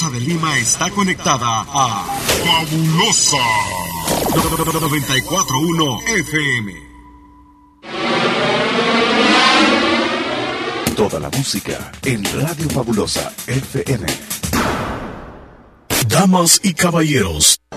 Rosa de Lima está conectada a Fabulosa 941 FM. Toda la música en Radio Fabulosa FM. Damas y caballeros,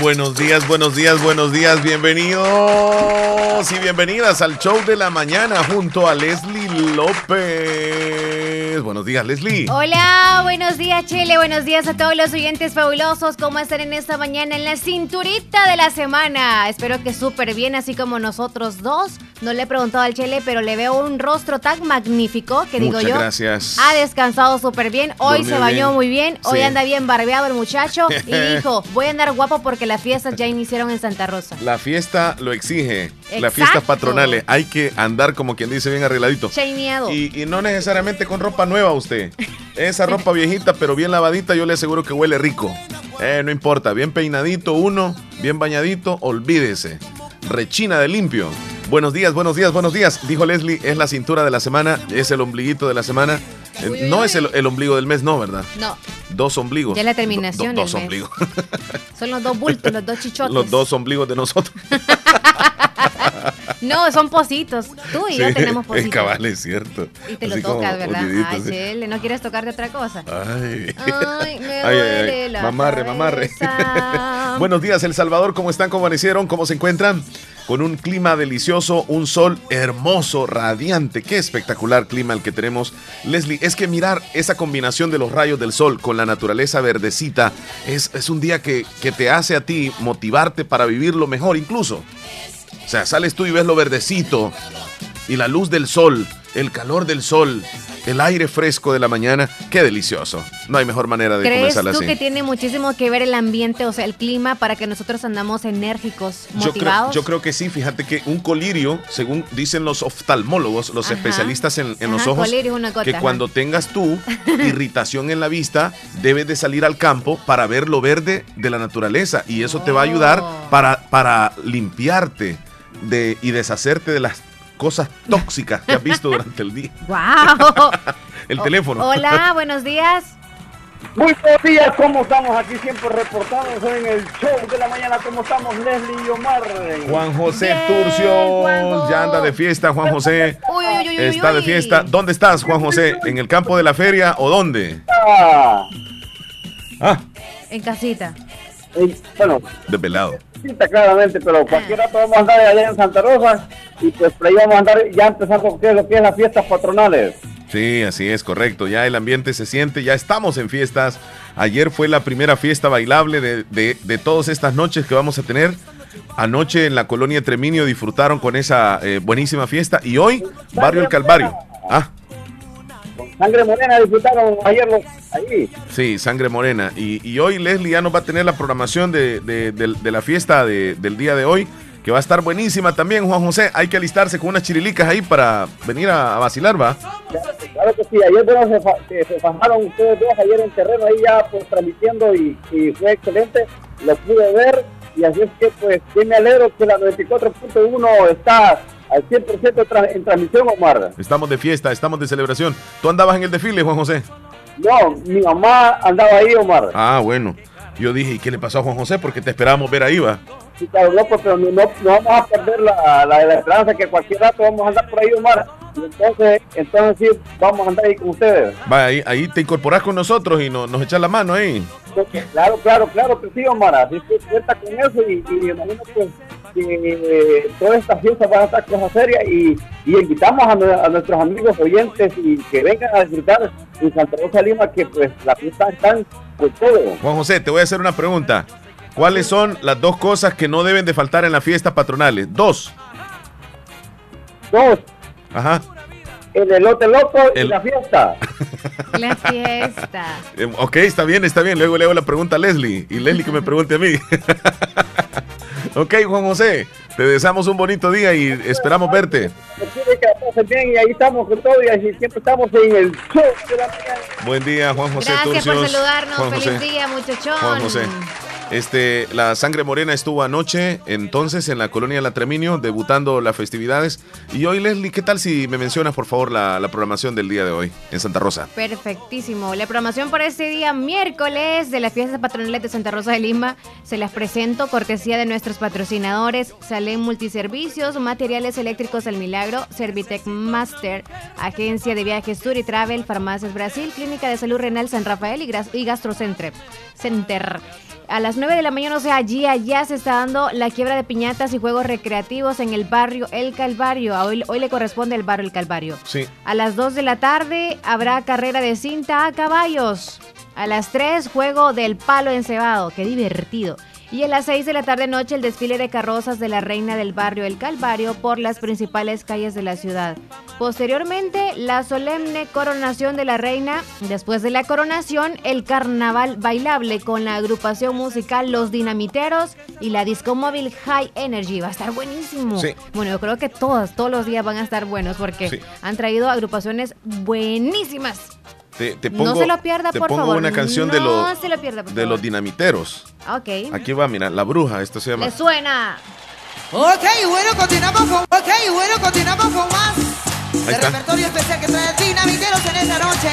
Buenos días, buenos días, buenos días, bienvenidos y bienvenidas al show de la mañana junto a Leslie López. Buenos días, Leslie. Hola, buenos días, Chile. Buenos días a todos los oyentes fabulosos. ¿Cómo están en esta mañana en la cinturita de la semana? Espero que súper bien, así como nosotros dos. No le he preguntado al Chile, pero le veo un rostro tan magnífico que digo Muchas yo. gracias. Ha descansado súper bien. Hoy se bañó bien. muy bien. Hoy Sí. anda bien barbeado el muchacho. Y dijo: Voy a andar guapo porque las fiestas ya iniciaron en Santa Rosa. La fiesta lo exige. Las Exacto. fiestas patronales. Hay que andar como quien dice bien arregladito. Chaineado. Y, y no necesariamente con ropa nueva usted. Esa ropa viejita, pero bien lavadita, yo le aseguro que huele rico. Eh, no importa, bien peinadito uno, bien bañadito, olvídese. Rechina de limpio. Buenos días, buenos días, buenos días. Dijo Leslie, es la cintura de la semana, es el ombliguito de la semana. Eh, no es el, el ombligo del mes, no, ¿verdad? No, Dos ombligos. Ya la terminación Do- dos del mes. ombligos. son los dos bultos, los dos chichotes. Los dos ombligos de nosotros. No, son positos. Tú y yo tenemos Es positos. cabal, es cierto. Y te lo Así tocas, ¿verdad? hundiditos, Ay, sí. Chele, ¿no quieres tocarte otra cosa? Ay. Ay, me Ay, duele la Mamarre, mamarre. Buenos días, El Salvador. ¿Cómo están? ¿Cómo amanecieron? ¿Cómo se encuentran? Con un clima delicioso, un sol hermoso, radiante. Qué espectacular clima el que tenemos. Leslie, es que mirar esa combinación de los rayos del sol con la naturaleza verdecita es, es un día que, que te hace a ti motivarte para vivirlo mejor incluso. O sea, sales tú y ves lo verdecito y la luz del sol, el calor del sol, el aire fresco de la mañana. Qué delicioso. No hay mejor manera de ¿Crees comenzar tú así. que tiene muchísimo que ver el ambiente, o sea, el clima, para que nosotros andamos enérgicos, Yo creo, motivados? yo creo que sí, fíjate que un colirio, según dicen los oftalmólogos, los Ajá. especialistas en, en los ojos, colirio es una gota, que ajá. cuando tengas tú irritación en la vista, debes de salir al campo para ver lo verde de la naturaleza y eso te va a ayudar Oh. para, para limpiarte de, y deshacerte de las cosas tóxicas que has visto durante el día. ¡Wow! El teléfono. Hola, buenos días. Muy buenos días, ¿cómo estamos? Aquí siempre reportados en el show de la mañana. ¿Cómo estamos, Leslie y Omar? Juan José Bien, Turcio Juanjo. ya anda de fiesta, Juan José. Uy, uy, uy, uy, Está de fiesta. ¿Dónde estás, Juan José? ¿En el campo de la feria o dónde? Ah, Ah, En casita. Eh, bueno, desvelado. sí está claramente, pero cualquier rato vamos a andar allá en Santa Rosa y pues por ahí vamos a andar ya empezando lo que es, lo que es las fiestas patronales. Sí, así es, correcto. Ya el ambiente se siente, ya estamos en fiestas. Ayer fue la primera fiesta bailable de, de, de todas estas noches que vamos a tener. Anoche en la colonia Treminio disfrutaron con esa eh, buenísima fiesta y hoy Barrio El Calvario. Ah, Con sangre morena disfrutaron ayer los ahí. sí, sangre morena. Y, y hoy Leslie ya nos va a tener la programación de, de- de- de la fiesta de- del día de hoy, que va a estar buenísima también, Juan José. Hay que alistarse con unas chirilicas ahí para venir a, a vacilar, ¿va? Claro, que sí, ayer bueno, se, fa- que se fajaron ustedes dos ayer en terreno ahí ya pues transmitiendo y, y fue excelente, lo pude ver y así es que pues sí me alegro que la 94.1 está al 100% tra- en transmisión Omar. Estamos de fiesta, estamos de celebración. ¿Tú andabas en el desfile, Juan José? No, mi mamá andaba ahí Omar. Ah, bueno. Yo dije, ¿y qué le pasó a Juan José? Porque te esperábamos ver ahí, va. Sí, claro, no, pues, pero no, no, vamos a perder la, la, la esperanza que cualquier rato vamos a andar por ahí Omar. Y entonces, entonces sí, vamos a andar ahí con ustedes. Va, ahí, ahí te incorporás con nosotros y no- nos echas la mano ahí. Claro, claro, claro que sí, Omar. Así que cuenta con eso y, y imagino pues, que todas estas fiestas van a estar cosas serias y, y invitamos a, nue- a nuestros amigos oyentes y que vengan a disfrutar en Santa Rosa Lima que pues las fiestas están con todo. Juan José, te voy a hacer una pregunta. ¿Cuáles son las dos cosas que no deben de faltar en las fiestas patronales? Dos. Dos, Ajá. el elote loco y la fiesta. La fiesta. Eh, ok, está bien, está bien. Luego le hago la pregunta a Leslie. Y Leslie que me pregunte a mí. Ok, Juan José, te deseamos un bonito día y esperamos verte. bien y ahí estamos con todo y así siempre estamos en el show de la mañana. Buen día, Juan José Gracias por saludarnos. Juan Feliz José. día, muchachón. Juan José. Este, la sangre morena estuvo anoche, entonces, en la colonia La Treminio, debutando las festividades. Y hoy, Leslie, ¿qué tal si me mencionas, por favor, la, programación del día de hoy en Santa Rosa? Perfectísimo. La programación para este día miércoles de las fiestas patronales de Santa Rosa de Lima se las presento cortesía de nuestros patrocinadores Salem Multiservicios, Materiales Eléctricos El Milagro, Servitec Master, Agencia de Viajes Tour y Travel, Farmacias Brasil, Clínica de Salud Renal San Rafael y, y Gastrocenter. Center. A las 9 de la mañana, o sea, allí allá se está dando la quiebra de piñatas y juegos recreativos en el barrio El Calvario. A Hoy, hoy le corresponde el barrio El Calvario. Sí. A las 2 de la tarde habrá carrera de cinta a caballos. A las 3, juego del palo encebado. Qué divertido. Y a las 6 de la tarde noche el desfile de carrozas de la reina del barrio El Calvario por las principales calles de la ciudad. Posteriormente, la solemne coronación de la reina. Después de la coronación, el carnaval bailable con la agrupación musical Los Dinamiteros y la disco móvil High Energy. Va a estar buenísimo. Sí. Bueno, yo creo que todos, todos los días van a estar buenos porque Sí. han traído agrupaciones buenísimas. Te, te No pongo, se lo pierda, te por pongo favor. una canción de, No los se lo pierda, por de favor. los dinamiteros. Ok. Aquí va, mira, La Bruja, esto se llama. ¿Le suena? Ok, bueno, continuamos con. Ok, bueno, continuamos con más. Ahí El está. repertorio especial que trae Dinamiteros en esta noche,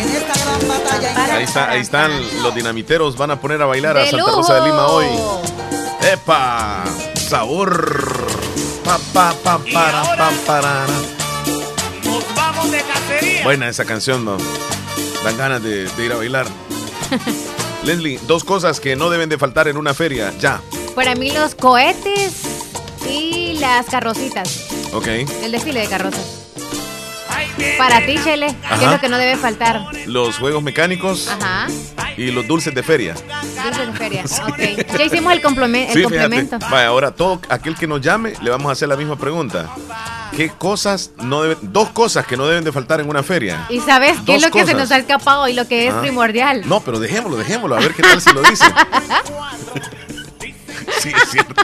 en esta gran batalla. Ahí, está, ahí están los dinamiteros, van a poner a bailar a ¡De Santa lujo! Rosa de Lima hoy. ¡Epa! Sabor. Pa, pa, pa, para, pa, para. Buena esa canción, ¿no? Dan ganas de, de ir a bailar. Leslie, dos cosas que no deben de faltar en una feria, ya. Para mí los cohetes y las carrocitas. ¿Ok? El desfile de carrozas. Para ti, Chele, ¿qué es lo que no debe faltar? Los juegos mecánicos Ajá. y los dulces de feria. Dulces de feria. Ok. Ya hicimos el, compleme- el Sí, complemento. Vaya, ahora todo aquel que nos llame le vamos a hacer la misma pregunta. ¿Qué cosas no deben, dos cosas que no deben de faltar en una feria? ¿Y sabes qué es lo que se nos ha escapado y lo que es Ah. primordial? No, pero dejémoslo, dejémoslo, a ver qué tal si lo dice. sí, es cierto.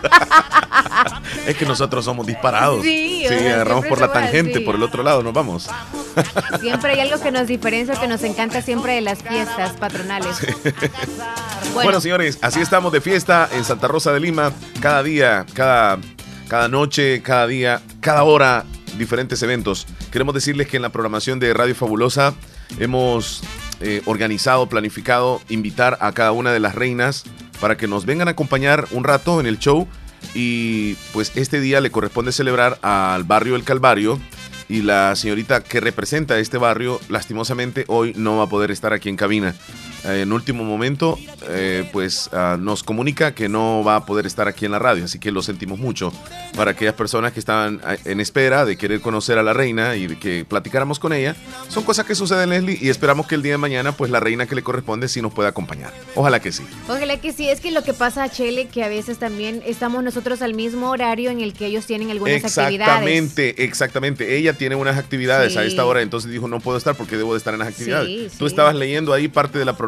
es que nosotros somos disparados. Sí, sea, agarramos por la tangente, así. por el otro lado nos vamos. Siempre hay algo que nos diferencia, que nos encanta siempre de las fiestas patronales. Bueno. señores, así estamos de fiesta en Santa Rosa de Lima. Cada día, cada, cada noche, cada día, cada hora, diferentes eventos. Queremos decirles que en la programación de Radio Fabulosa hemos eh, organizado, planificado, invitar a cada una de las reinas para que nos vengan a acompañar un rato en el show. Y pues este día le corresponde celebrar al barrio El Calvario. Y la señorita que representa este barrio, lastimosamente, hoy no va a poder estar aquí en cabina. En último momento, eh, pues ah, nos comunica que no va a poder estar aquí en la radio, así que lo sentimos mucho. Para aquellas personas que estaban ah, en espera de querer conocer a la reina y que platicáramos con ella, son cosas que suceden, Leslie, y esperamos que el día de mañana, pues la reina que le corresponde sí nos pueda acompañar. Ojalá que sí. Ojalá que sí, es que lo que pasa, Chele, que a veces también estamos nosotros al mismo horario en el que ellos tienen algunas actividades. Exactamente, exactamente. Ella tiene unas actividades a esta hora, entonces dijo, no puedo estar porque debo de estar en las actividades. Sí, Tú sí. estabas leyendo ahí parte de la programación,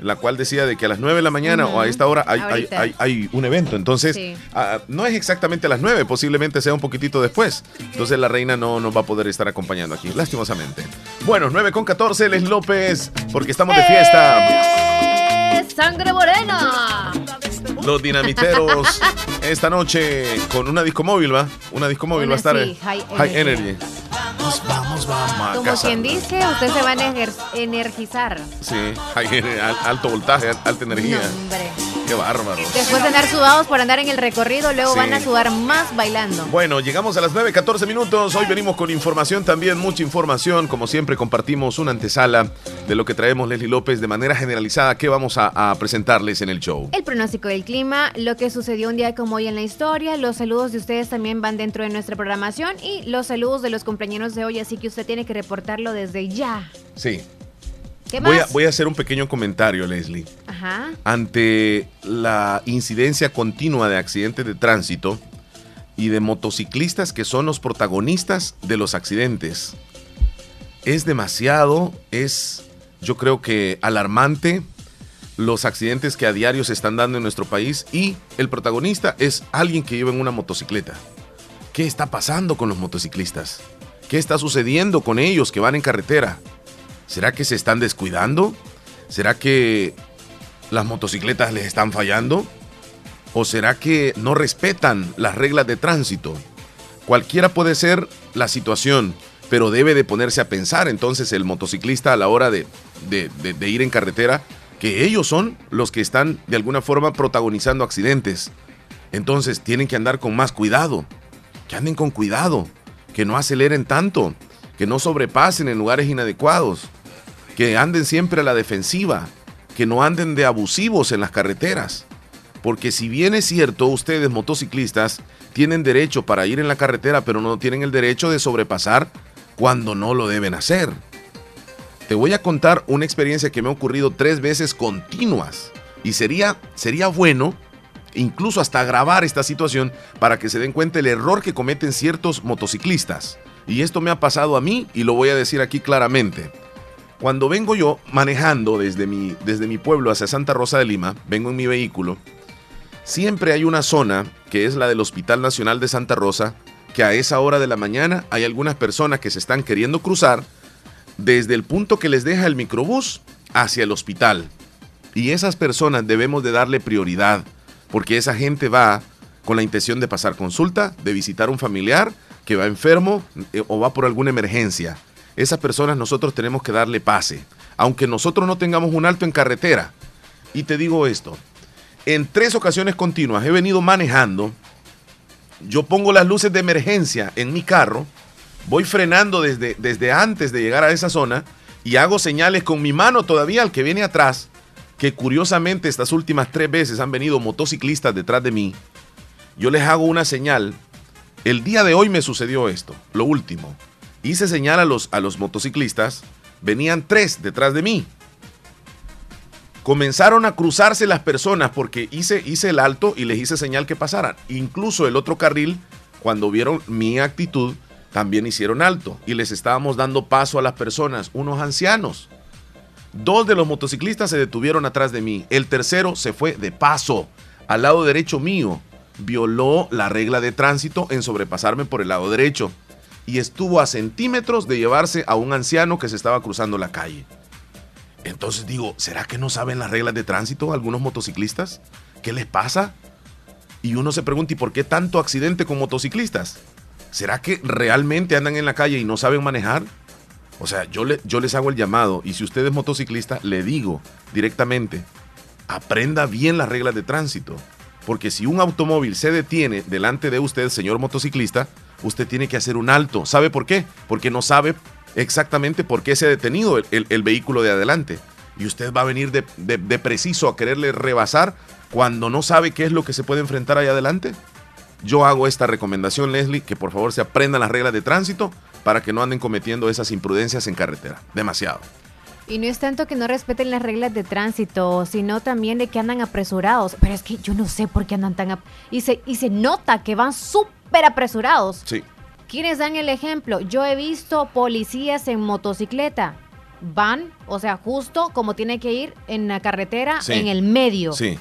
la cual decía de que a las 9 de la mañana o a esta hora hay, hay, Ahorita. hay- hay un evento. Entonces, Sí. ah, no es exactamente a las 9, posiblemente sea un poquitito después. Entonces la reina no nos va a poder estar acompañando aquí, lastimosamente. Bueno, 9 con 14, Les López, porque estamos de fiesta. ¡Eh, ¡Sangre morena! Los dinamiteros esta noche con una disco móvil, ¿va? Una disco móvil Una va a estar sí, High High Energy. Energy. Vamos, vamos, vamos Como quien dice, usted se va a ener- energizar. Sí, al- alto voltaje, al- alta energía. No. Qué bárbaro. Después de andar sudados por andar en el recorrido, luego Sí. van a sudar más bailando. Bueno, llegamos a las 9, 14 minutos. Hoy venimos con información también, mucha información. Como siempre, compartimos una antesala de lo que traemos Leslie López de manera generalizada. ¿Qué vamos a, a presentarles en el show? El pronóstico del clima, lo que sucedió un día como hoy en la historia, los saludos de ustedes también van dentro de nuestra programación y los saludos de los compañeros de hoy, así que usted tiene que reportarlo desde ya. Sí. ¿Qué más? Voy a, voy a hacer un pequeño comentario, Leslie. Ajá. ante la incidencia continua de accidentes de tránsito y de motociclistas que son los protagonistas de los accidentes. Es demasiado, es yo creo que alarmante los accidentes que a diario se están dando en nuestro país y el protagonista es alguien que lleva en una motocicleta. ¿Qué está pasando con los motociclistas? ¿Qué está sucediendo con ellos que van en carretera? ¿Será que se están descuidando? ¿Será que las motocicletas les están fallando? ¿O será que no respetan las reglas de tránsito? Cualquiera puede ser la situación, pero debe de ponerse a pensar entonces el motociclista a la hora de, de, ir en carretera, que ellos son los que están de alguna forma protagonizando accidentes. Entonces tienen que andar con más cuidado, que anden con cuidado, que no aceleren tanto, que no sobrepasen en lugares inadecuados, que anden siempre a la defensiva, que no anden de abusivos en las carreteras. Porque si bien es cierto, ustedes motociclistas tienen derecho para ir en la carretera, pero no tienen el derecho de sobrepasar cuando no lo deben hacer. Te voy a contar una experiencia que me ha ocurrido tres veces continuas. Y sería, sería bueno incluso hasta grabar esta situación para que se den cuenta el error que cometen ciertos motociclistas. Y esto me ha pasado a mí y lo voy a decir aquí claramente. Cuando vengo yo manejando desde mi, desde mi pueblo hacia Santa Rosa de Lima, vengo en mi vehículo, siempre hay una zona que es la del Hospital Nacional de Santa Rosa, que a esa hora de la mañana hay algunas personas que se están queriendo cruzar desde el punto que les deja el microbús hacia el hospital. Y esas personas debemos de darle prioridad, porque esa gente va con la intención de pasar consulta, de visitar un familiar que va enfermo eh, o va por alguna emergencia. Esas personas nosotros tenemos que darle pase, aunque nosotros no tengamos un alto en carretera. Y te digo esto, en tres ocasiones continuas he venido manejando, yo pongo las luces de emergencia en mi carro, voy frenando desde, desde antes de llegar a esa zona y hago señales con mi mano todavía al que viene atrás, que curiosamente estas últimas tres veces han venido motociclistas detrás de mí. Yo les hago una señal. El día de hoy me sucedió esto, lo último. Hice señal a los, a los motociclistas, venían tres detrás de mí. Comenzaron a cruzarse las personas porque hice, hice el alto y les hice señal que pasaran. Incluso el otro carril, cuando vieron mi actitud, también hicieron alto y les estábamos dando paso a las personas, unos ancianos. Dos de los motociclistas se detuvieron atrás de mí. El tercero se fue de paso al lado derecho mío. Violó la regla de tránsito en sobrepasarme por el lado derecho. Y estuvo a centímetros de llevarse a un anciano que se estaba cruzando la calle. Entonces digo, ¿será que no saben las reglas de tránsito algunos motociclistas? ¿Qué les pasa? Y uno se pregunta, ¿y por qué tanto accidente con motociclistas? ¿Será que realmente andan en la calle y no saben manejar? O sea, yo, le, yo les hago el llamado y si usted es motociclista, le digo directamente, aprenda bien las reglas de tránsito. Porque si un automóvil se detiene delante de usted, señor motociclista, usted tiene que hacer un alto. ¿Sabe por qué? Porque no sabe exactamente por qué se ha detenido el, vehículo de adelante. Y usted va a venir de, de, de preciso a quererle rebasar cuando no sabe qué es lo que se puede enfrentar ahí adelante. Yo hago esta recomendación, Leslie, que por favor se aprendan las reglas de tránsito para que no anden cometiendo esas imprudencias en carretera. Demasiado. Y no es tanto que no respeten las reglas de tránsito, sino también de que andan apresurados. Pero es que yo no sé por qué andan tan... ap- Y se, y se nota que van súper apresurados. Sí. ¿Quiénes dan el ejemplo? Yo he visto policías en motocicleta. Van, o sea, justo como tiene que ir en la carretera, Sí. en el medio. Sí.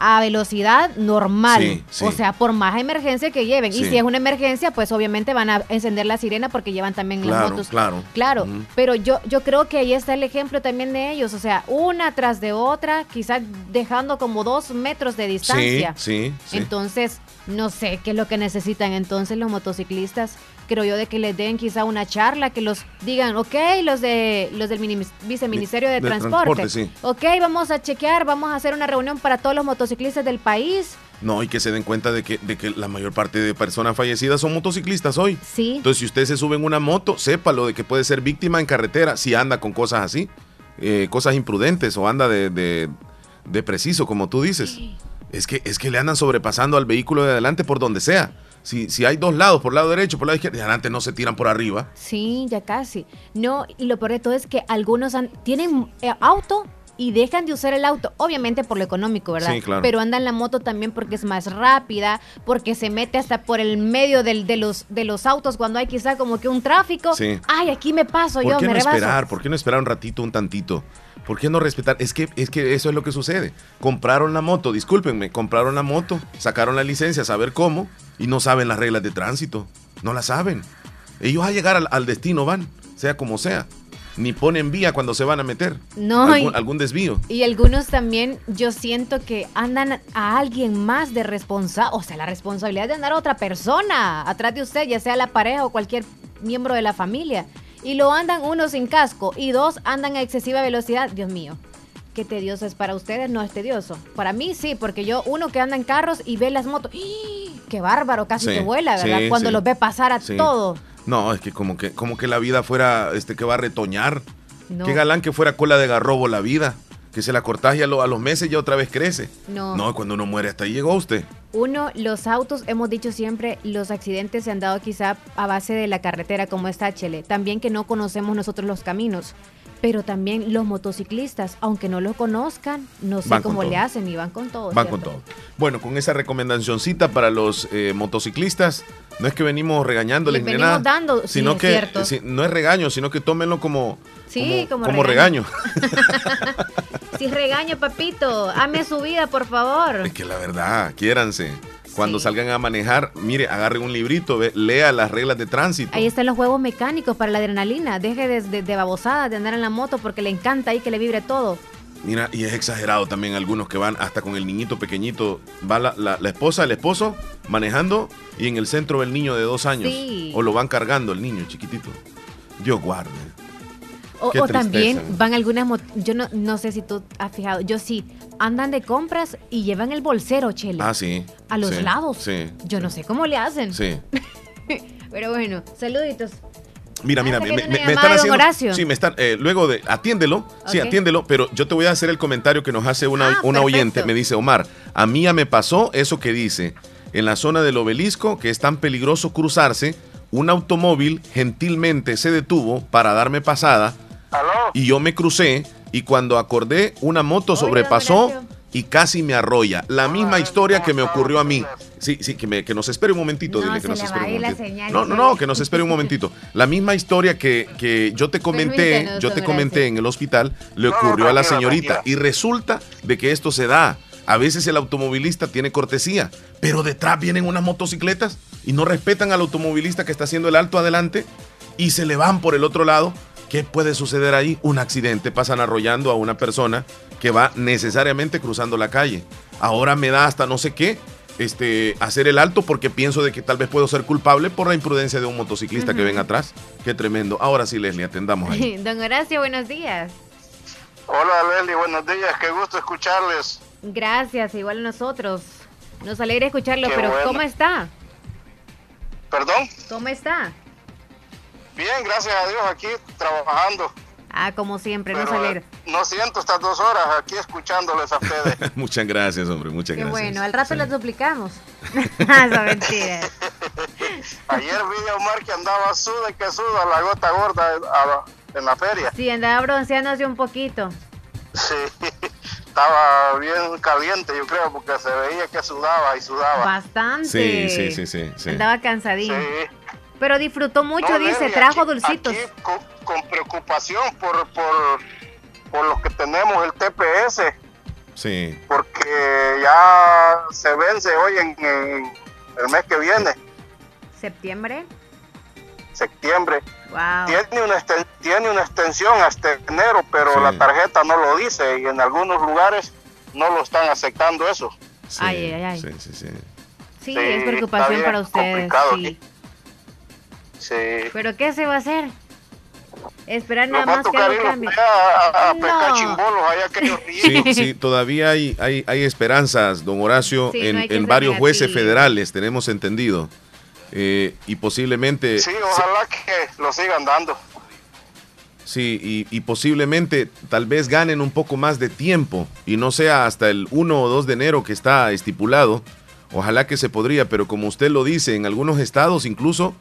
A velocidad normal. Sí, sí. O sea, por más emergencia que lleven. Y si es una emergencia, pues obviamente van a encender la sirena porque llevan también las Claro, motos. claro. Claro, Ujú. pero yo, yo creo que ahí está el ejemplo también de ellos. O sea, una tras de otra, quizás dejando como dos metros de distancia. sí, sí. Entonces, no sé qué es lo que necesitan entonces los motociclistas. Creo yo de que les den quizá una charla, que los digan, ok, los de los del mini- viceministerio de, De Transporte. transporte, sí. Ok, vamos a chequear, vamos a hacer una reunión para todos los motociclistas del país. No, y que se den cuenta de que, de que la mayor parte de personas fallecidas son motociclistas hoy. Sí. Entonces, si usted se sube en una moto, sépalo de que puede ser víctima en carretera si anda con cosas así, eh, cosas imprudentes o anda de, de- de preciso, como tú dices. Es que, es que le andan sobrepasando al vehículo de adelante por donde sea. Si, si hay dos lados, por el lado derecho, por el lado izquierdo, de adelante no se tiran por arriba. Sí, ya casi. No, y lo peor de todo es que algunos han- tienen eh, auto y dejan de usar el auto, obviamente por lo económico, ¿verdad? Sí, claro. Pero andan la moto también porque es más rápida, porque se mete hasta por el medio del- de, los, de los autos cuando hay quizá como que un tráfico. Sí. Ay, aquí me paso ¿Por yo, qué me no rebaso. esperar? ¿Por qué no esperar un ratito, un tantito? ¿Por qué no respetar? Es que, es que eso es lo que sucede. Compraron la moto, discúlpenme, compraron la moto, sacaron la licencia, a saber cómo, y no saben las reglas de tránsito. No las saben. Ellos a llegar al, al destino van, sea como sea. Ni ponen vía cuando se van a meter. No, algún, y- algún desvío. Y algunos también, yo siento que andan a alguien más de responsable, o sea, la responsabilidad de andar a otra persona atrás de usted, ya sea la pareja o cualquier miembro de la familia. Y lo andan uno sin casco y dos andan a excesiva velocidad. Dios mío, qué tedioso es para ustedes, no es tedioso. Para mí sí, porque yo, uno que anda en carros y ve las motos. ¡qué bárbaro! Casi Sí, que vuela, ¿verdad? sí, Cuando sí. los ve pasar a todo. No, es que como que, como que la vida fuera, este, que va a retoñar. No. Qué galán que fuera cola de garrobo la vida. Que se la cortás y a, lo- a los meses ya otra vez crece. No. No, cuando uno muere hasta ahí llegó usted. Uno, los autos, hemos dicho siempre, los accidentes se han dado quizá a base de la carretera como está Chele. También que no conocemos nosotros los caminos. Pero también los motociclistas, aunque no lo conozcan, no sé Van cómo le todo. hacen y van con todo. Van con todo. Bueno, con esa recomendacioncita para los eh, motociclistas, no es que venimos regañándoles Les ni nada, dando, sino es que si- no es regaño, sino que tómenlo como, Sí, como como regaño. Si es regaño, papito, ame su vida, por favor. es que la verdad, quiéranse. Cuando Sí. salgan a manejar, mire, agarren un librito, ve, lea las reglas de tránsito. Ahí están los juegos mecánicos para la adrenalina. Deje de, de, de babosada de andar en la moto porque le encanta ahí que le vibre todo. Mira, y es exagerado también algunos que van hasta con el niñito pequeñito. Va la, la- la esposa, el esposo manejando y en el centro el niño de dos años. Sí. O lo van cargando el niño chiquitito. Dios guarde. O, también van algunas yo no, no sé si tú has fijado, yo sí, andan de compras y llevan el bolsero, Chele, Ah, sí. a los sí, lados. Sí. Yo no sé cómo le hacen. Sí. Pero bueno, saluditos. Mira, Ah, mira, me, me- me están haciendo. Horacio. Sí, me están. eh, luego de. Atiéndelo. Sí, atiéndelo. Pero yo te voy a hacer el comentario que nos hace una, Ah, una oyente. Me dice, Omar, a mí ya me pasó eso que dice. En la zona del obelisco, que es tan peligroso cruzarse, un automóvil gentilmente se detuvo para darme pasada. Y yo me crucé. Y cuando acordé, una moto sobrepasó y casi me arrolla. La misma historia que me ocurrió a mí. Sí, sí, que, me- que nos espere un momentito. No, dile que se nos espere un momentito. señal, No, no, no, que nos espere un momentito. La misma historia que, que yo te comenté, yo te comenté en el hospital, le ocurrió a la señorita. Y resulta de que esto se da. A veces el automovilista tiene cortesía, pero detrás vienen unas motocicletas y no respetan al automovilista que está haciendo el alto adelante y se le van por el otro lado. ¿Qué puede suceder ahí? Un accidente, pasan arrollando a una persona que va necesariamente cruzando la calle. Ahora me da hasta no sé qué este, hacer el alto porque pienso de que tal vez puedo ser culpable por la imprudencia de un motociclista que ven atrás. Qué tremendo. Ahora sí, Leslie, atendamos ahí. Don Horacio, buenos días. Hola Leslie, buenos días, qué gusto escucharles. Gracias, igual a nosotros. Nos alegra escucharlo, Qué pero bueno. ¿cómo está? Perdón, ¿Cómo está? Bien, gracias a Dios aquí trabajando. Ah, como siempre, Pero, alegra. eh, no siento estas dos horas aquí escuchándoles a ustedes. muchas gracias, hombre, muchas Qué gracias. bueno, al rato Sí. las duplicamos. Esa mentira. Ayer vi a Omar que andaba suda y que suda la gota gorda a- en la feria. Sí, andaba bronceándose un poquito. Sí, estaba bien caliente yo creo porque se veía que sudaba y sudaba. Bastante. Sí, sí, sí, sí. sí. Andaba cansadín. Sí. Pero disfrutó mucho, No, dice, trajo aquí- dulcitos. aquí con, con preocupación por, por, por los que tenemos el TPS. Sí. porque ya se vence hoy en, en el mes que viene, ¿Septiembre? septiembre. Wow. Tiene una, esten- tiene una extensión hasta enero, pero Sí. la tarjeta no lo dice y en algunos lugares no lo están aceptando eso. sí, Ay, ay, ay. Sí, sí, sí. Sí, Sí, es está preocupación bien para ustedes. complicado Sí. aquí. Sí. Pero ¿qué se va a hacer? Esperar nada más que ir cambie. a, a pescar No. chimbolos allá a aquellos ríos. Sí, sí, todavía hay, hay, hay esperanzas, don Horacio, Sí, en, en varios jueces federales, tenemos entendido. Eh, y posiblemente, Sí, ojalá que lo sigan dando. sí, y, y posiblemente tal vez ganen un poco más de tiempo y no sea hasta el 1 o 2 de enero que está estipulado. Ojalá que se podría, pero como usted lo dice, en algunos estados incluso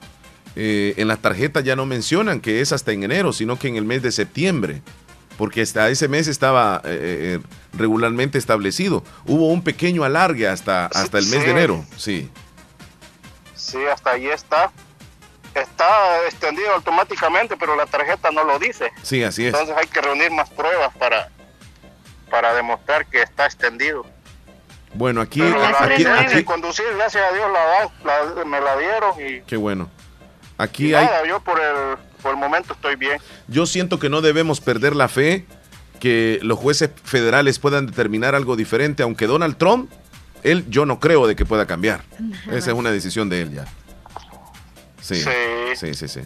eh, en las tarjetas ya no mencionan que es hasta en enero, sino que en el mes de septiembre. porque hasta ese mes estaba eh, eh, regularmente establecido. Hubo un pequeño alargue hasta, hasta el mes Sí. de enero, sí. Sí, hasta ahí está. Está extendido automáticamente, pero la tarjeta no lo dice. Sí, así es. Entonces hay que reunir más pruebas para, para demostrar que está extendido. Bueno, aquí, Pero aquí, aquí- conducir, gracias a Dios, la dan, la- me la dieron y, qué bueno. Aquí hay, yo por el, por el momento estoy bien. yo siento que no debemos perder la fe que los jueces federales puedan determinar algo diferente, aunque Donald Trump, él, yo no creo de que pueda cambiar. Esa es una decisión de él ya. Sí, Sí. sí, sí, sí.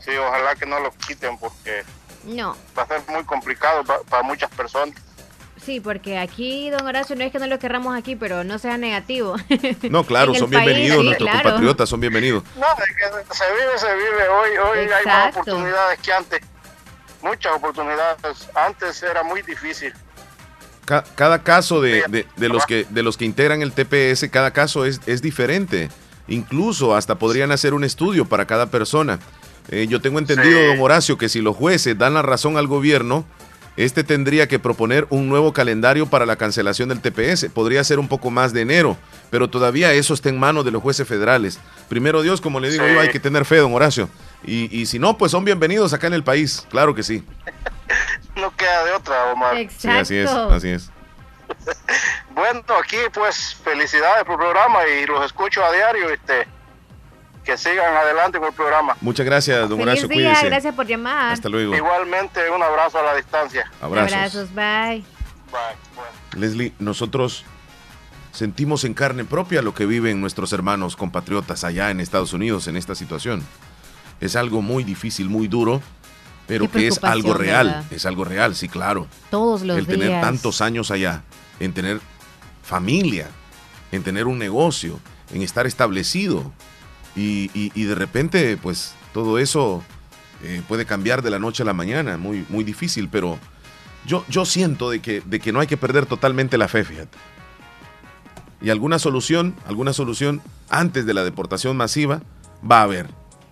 Sí, ojalá que no lo quiten porque No. va a ser muy complicado pa- para muchas personas. Sí, porque aquí, don Horacio, no es que no lo querramos aquí, pero no sea negativo. No, claro, son país, bienvenidos, sí, nuestros claro. compatriotas son bienvenidos. No, de que se vive, se vive. Hoy, hoy hay más oportunidades que antes. Muchas oportunidades. Antes era muy difícil. Ca- cada caso de, de- de los que, de los que integran el TPS, cada caso es, es diferente. Incluso hasta podrían hacer un estudio para cada persona. Eh, yo tengo entendido, Sí. don Horacio, que si los jueces dan la razón al gobierno, este tendría que proponer un nuevo calendario para la cancelación del TPS. Podría ser un poco más de enero, pero todavía eso está en manos de los jueces federales. Primero Dios, como le digo Sí. yo, hay que tener fe, don Horacio. Y, y si no, pues son bienvenidos acá en el país. Claro que sí. No queda de otra, Omar. Sí, así es, así es. Bueno, aquí pues felicidades por el programa y los escucho a diario. Este, que sigan adelante con el programa. Muchas gracias, don Feliz Horacio. día, Cuídese. gracias por llamar. Hasta luego. Igualmente, un abrazo a la distancia. Abrazos. Abrazos, bye. Bye. Leslie, nosotros sentimos en carne propia lo que viven nuestros hermanos compatriotas allá en Estados Unidos en esta situación. Es algo muy difícil, muy duro, pero Qué que es algo real. ¿verdad? Es algo real, sí, claro. Todos los el días. tener tantos años allá, en tener familia, en tener un negocio, en estar establecido. Y, y- y de repente, pues todo eso eh, puede cambiar de la noche a la mañana, muy, muy difícil, pero yo, yo siento de que, de que no hay que perder totalmente la fe, fíjate. Y alguna solución, alguna solución antes de la deportación masiva va a haber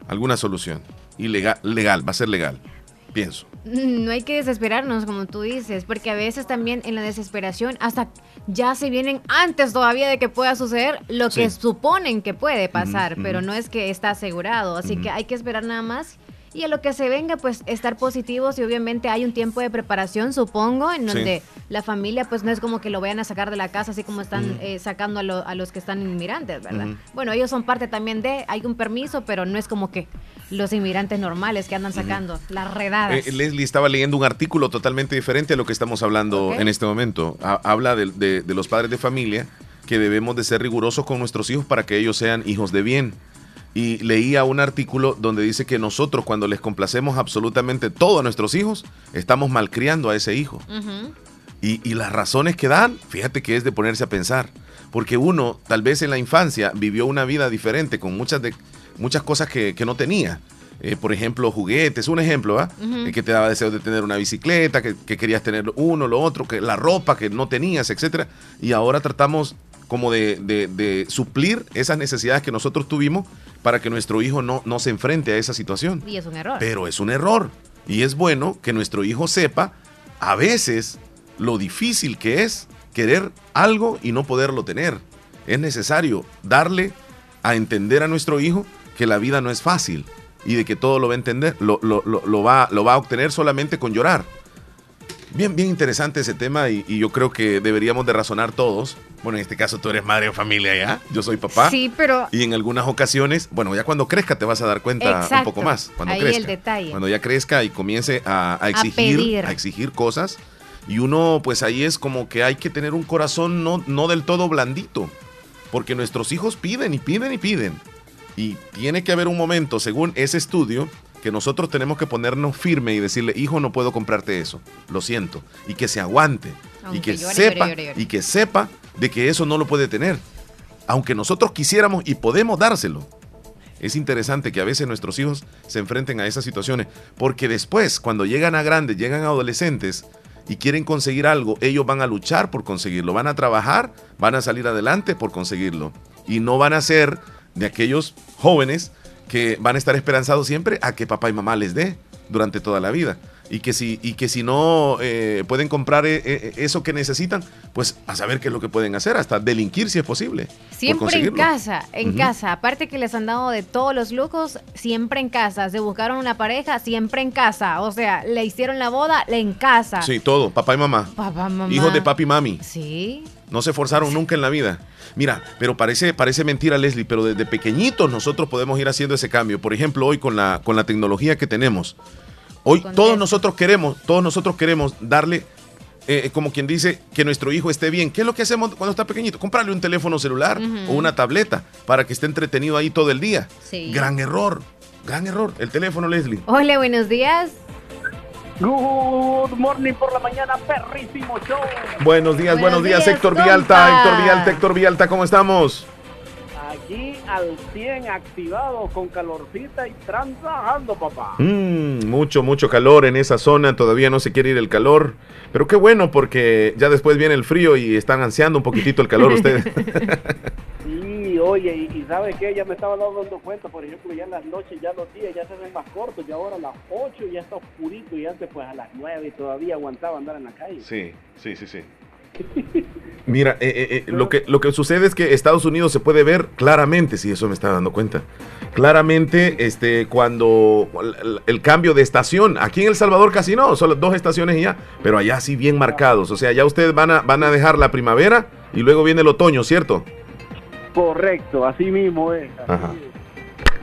alguna solución. Y legal, legal, va a ser legal, pienso. Mm, No hay que desesperarnos, como tú dices, porque a veces también en la desesperación hasta ya se vienen antes todavía de que pueda suceder lo que suponen que puede pasar, pero no es que está asegurado, así que hay que esperar nada más. Y a lo que se venga, pues estar positivos y obviamente hay un tiempo de preparación, supongo, en Sí. donde la familia pues no es como que lo vayan a sacar de la casa así como están eh, sacando a, lo- a los que están inmigrantes, ¿verdad? Bueno, ellos son parte también de, hay un permiso, pero no es como que los inmigrantes normales que andan sacando las redadas. Eh, Leslie estaba leyendo un artículo totalmente diferente a lo que estamos hablando en este momento. Ha- habla de, de- de los padres de familia que debemos de ser rigurosos con nuestros hijos para que ellos sean hijos de bien. Y leía un artículo donde dice que nosotros cuando les complacemos absolutamente todo a nuestros hijos, estamos malcriando a ese hijo. Y, y las razones que dan, fíjate que es de ponerse a pensar. Porque uno, tal vez en la infancia, vivió una vida diferente con muchas, de, muchas cosas que, que no tenía. Eh, por ejemplo, juguetes, un ejemplo. Ujú. Eh, que te daba deseo de tener una bicicleta, que, que querías tener uno, lo otro, que la ropa que no tenías, etcétera. Y ahora tratamos como de, de- de suplir esas necesidades que nosotros tuvimos para que nuestro hijo no, no se enfrente a esa situación. Y es un error. Pero es un error. Y es bueno que nuestro hijo sepa a veces lo difícil que es querer algo y no poderlo tener. Es necesario darle a entender a nuestro hijo que la vida no es fácil y de que todo lo va a entender, lo, lo- lo- lo va, lo va a obtener solamente con llorar. Bien, bien interesante ese tema y, y yo creo que deberíamos de razonar todos. Bueno, en este caso tú eres madre de familia ya, yo soy papá. Sí, pero Y en algunas ocasiones, bueno, ya cuando crezca te vas a dar cuenta un poco más. Cuando Ahí crezca. el detalle. Cuando ya crezca y comience a, a exigir, a exigir cosas. Y uno, pues ahí es como que hay que tener un corazón no, no del todo blandito. Porque nuestros hijos piden y piden y piden. Y tiene que haber un momento, según ese estudio, que nosotros tenemos que ponernos firme y decirle, hijo, no puedo comprarte eso. Lo siento. Y que se aguante. y que llore, sepa, llore, llore, llore. y que sepa de que eso no lo puede tener. Aunque nosotros quisiéramos y podemos dárselo. Es interesante que a veces nuestros hijos se enfrenten a esas situaciones, porque después, cuando llegan a grandes, llegan a adolescentes y quieren conseguir algo, ellos van a luchar por conseguirlo, van a trabajar, van a salir adelante por conseguirlo. Y no van a ser de aquellos jóvenes que van a estar esperanzados siempre a que papá y mamá les dé durante toda la vida. Y que si, y que si no eh, pueden comprar eh, eh, eso que necesitan, pues a saber qué es lo que pueden hacer, hasta delinquir si es posible. Siempre en casa, en casa. Aparte que les han dado de todos los lujos, siempre en casa. Se buscaron una pareja, siempre en casa. O sea, le hicieron la boda, en casa. Sí, todo, papá y mamá. Papá, mamá. Hijos de papi y mami. Sí. No se forzaron nunca en la vida. Mira, pero parece, parece mentira, Leslie, pero desde pequeñitos nosotros podemos ir haciendo ese cambio. Por ejemplo, hoy con la, con la tecnología que tenemos. Hoy todos nosotros queremos, todos nosotros queremos darle, eh, como quien dice, que nuestro hijo esté bien. ¿Qué es lo que hacemos cuando está pequeñito? Comprarle un teléfono celular o una tableta para que esté entretenido ahí todo el día. Sí. Gran error, gran error. El teléfono, Leslie. Hola, buenos días. Good morning por la mañana, perrísimo show. Buenos días, buenos, Buenos días, días, Héctor compa. Villalta, Héctor Villalta, Héctor Villalta, ¿cómo estamos? Aquí al 100 activado con calorcita y trabajando, papá. Mm, mucho, mucho calor en esa zona, todavía no se quiere ir el calor, pero qué bueno porque ya después viene el frío y están ansiando un poquitito el calor ustedes. Sí, oye, y, y ¿sabes qué? Ya me estaba dando cuenta, por ejemplo, ya en las noches, ya los días ya se ven más cortos, y ahora a las 8 ya está oscurito, y antes pues a las 9 y todavía aguantaba andar en la calle. Sí, sí, sí, sí. Mira, eh, eh, eh, lo, que, lo que sucede es que Estados Unidos se puede ver claramente, si eso me está dando cuenta. Claramente, este, cuando el, el cambio de estación, aquí en El Salvador casi no, solo dos estaciones y ya, pero allá sí bien marcados. O sea, ya ustedes van a, van a dejar la primavera y luego viene el otoño, ¿cierto? Correcto, así mismo es. así Ajá. es.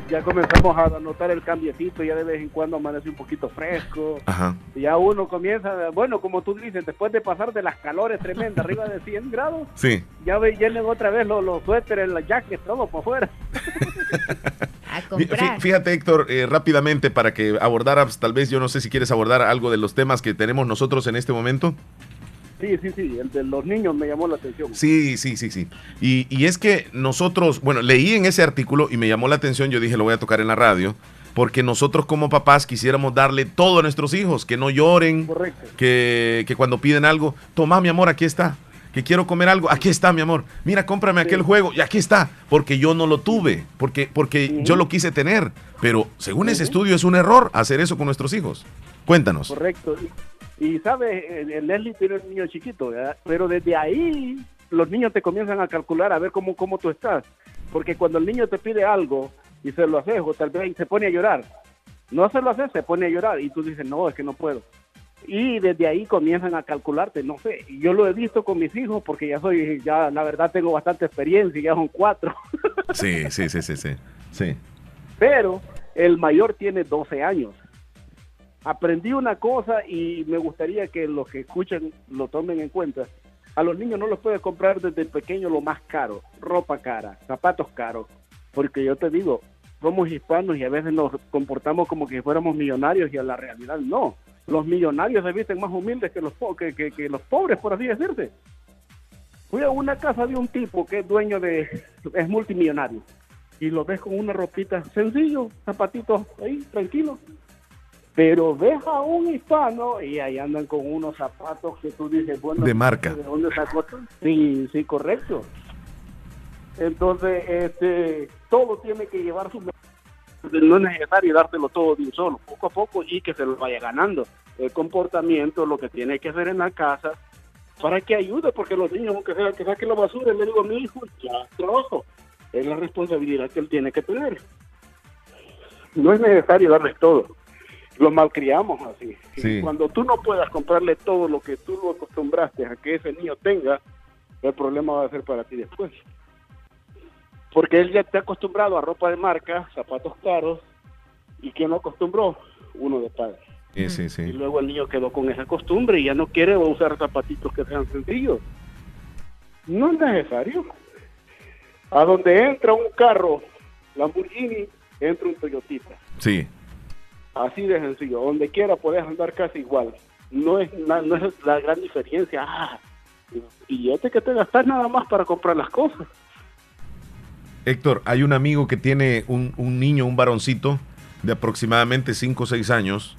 Ya comenzamos a notar el cambiecito, ya de vez en cuando amanece un poquito fresco. Ajá. Y ya uno comienza, bueno, como tú dices, después de pasar de las calores tremendas, arriba de 100 grados, Sí. ya vienen otra vez los, los suéteres, las jackets, todo por fuera. A Fí- comprar. Fíjate, Héctor, eh, rápidamente para que abordaras, tal vez yo no sé si quieres abordar algo de los temas que tenemos nosotros en este momento. Sí, sí, sí, el de los niños me llamó la atención. Sí, sí, sí, sí. Y, y es que nosotros, bueno, leí en ese artículo y me llamó la atención, yo dije, lo voy a tocar en la radio, porque nosotros como papás quisiéramos darle todo a nuestros hijos, que no lloren, que, que cuando piden algo, toma mi amor, aquí está. Que quiero comer algo, aquí está mi amor. Mira, cómprame aquel juego y aquí está, porque yo no lo tuve, porque, porque yo lo quise tener. Pero según ese estudio es un error hacer eso con nuestros hijos. Cuéntanos. Correcto. Y, sabes, Leslie tiene un niño chiquito, ¿verdad? pero desde ahí los niños te comienzan a calcular a ver cómo, cómo tú estás. Porque cuando el niño te pide algo y se lo haces, o tal vez se pone a llorar, no se lo haces, se pone a llorar y tú dices, no, es que no puedo. Y desde ahí comienzan a calcularte, no sé, yo lo he visto con mis hijos porque ya soy, ya la verdad tengo bastante experiencia, ya son cuatro. Sí, sí, sí, sí, sí. Sí. pero el mayor tiene 12 años. Aprendí una cosa y me gustaría que los que escuchan lo tomen en cuenta. A los niños no los puedes comprar desde pequeño lo más caro, ropa cara, zapatos caros, porque yo te digo, somos hispanos y a veces nos comportamos como que fuéramos millonarios y a la realidad no. Los millonarios se visten más humildes que los, que- que los pobres, por así decirse. Fui a una casa de un tipo que es dueño de, es multimillonario y lo ves con una ropita sencillo, zapatitos ahí, tranquilo. Pero ves a un hispano y ahí andan con unos zapatos que tú dices, bueno, De marca. ¿de dónde sacó? Sí, sí, correcto. Entonces, este, todo tiene que llevar su... No es necesario dártelo todo de un solo, poco a poco y que se lo vaya ganando. El comportamiento, lo que tiene que hacer en la casa, para que ayude, porque los niños, aunque sea que saque la basura, le digo a mi hijo, ya trabajo. Es la responsabilidad que él tiene que tener. No es necesario darles todo. Lo malcriamos así. Sí. Cuando tú no puedas comprarle todo lo que tú lo acostumbraste a que ese niño tenga, el problema va a ser para ti después. Porque él ya está acostumbrado a ropa de marca, zapatos caros, y ¿quién lo acostumbró? Uno de padre. Sí, sí, Y luego el niño quedó con esa costumbre y ya no quiere usar zapatitos que sean sencillos. No es necesario. A donde entra un carro Lamborghini, entra un Toyotita. Sí. Así de sencillo. Donde quiera puedes andar casi igual. No es, la gran diferencia. Ah, billete que te gastas nada más para comprar las cosas. Héctor, hay un amigo que tiene un, niño, un varoncito de aproximadamente 5 o 6 años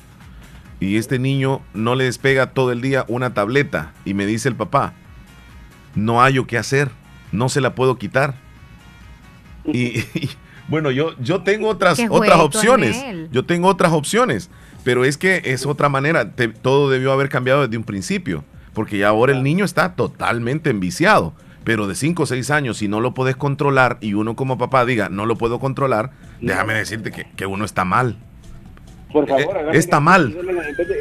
y este niño no le despega todo el día una tableta y me dice el papá, no hay qué hacer, no se la puedo quitar. Y, y, bueno, yo, yo tengo otras, ¿Qué otras opciones, yo tengo otras opciones, Pero es que es otra manera. Te- todo debió haber cambiado desde un principio. Porque ya ahora el niño está totalmente enviciado. Pero de 5 o 6 años, si no lo puedes controlar y uno como papá diga, no lo puedo controlar, déjame decirte que, que uno está mal. Por favor, Eh, agarren está mal. denle- En vez de,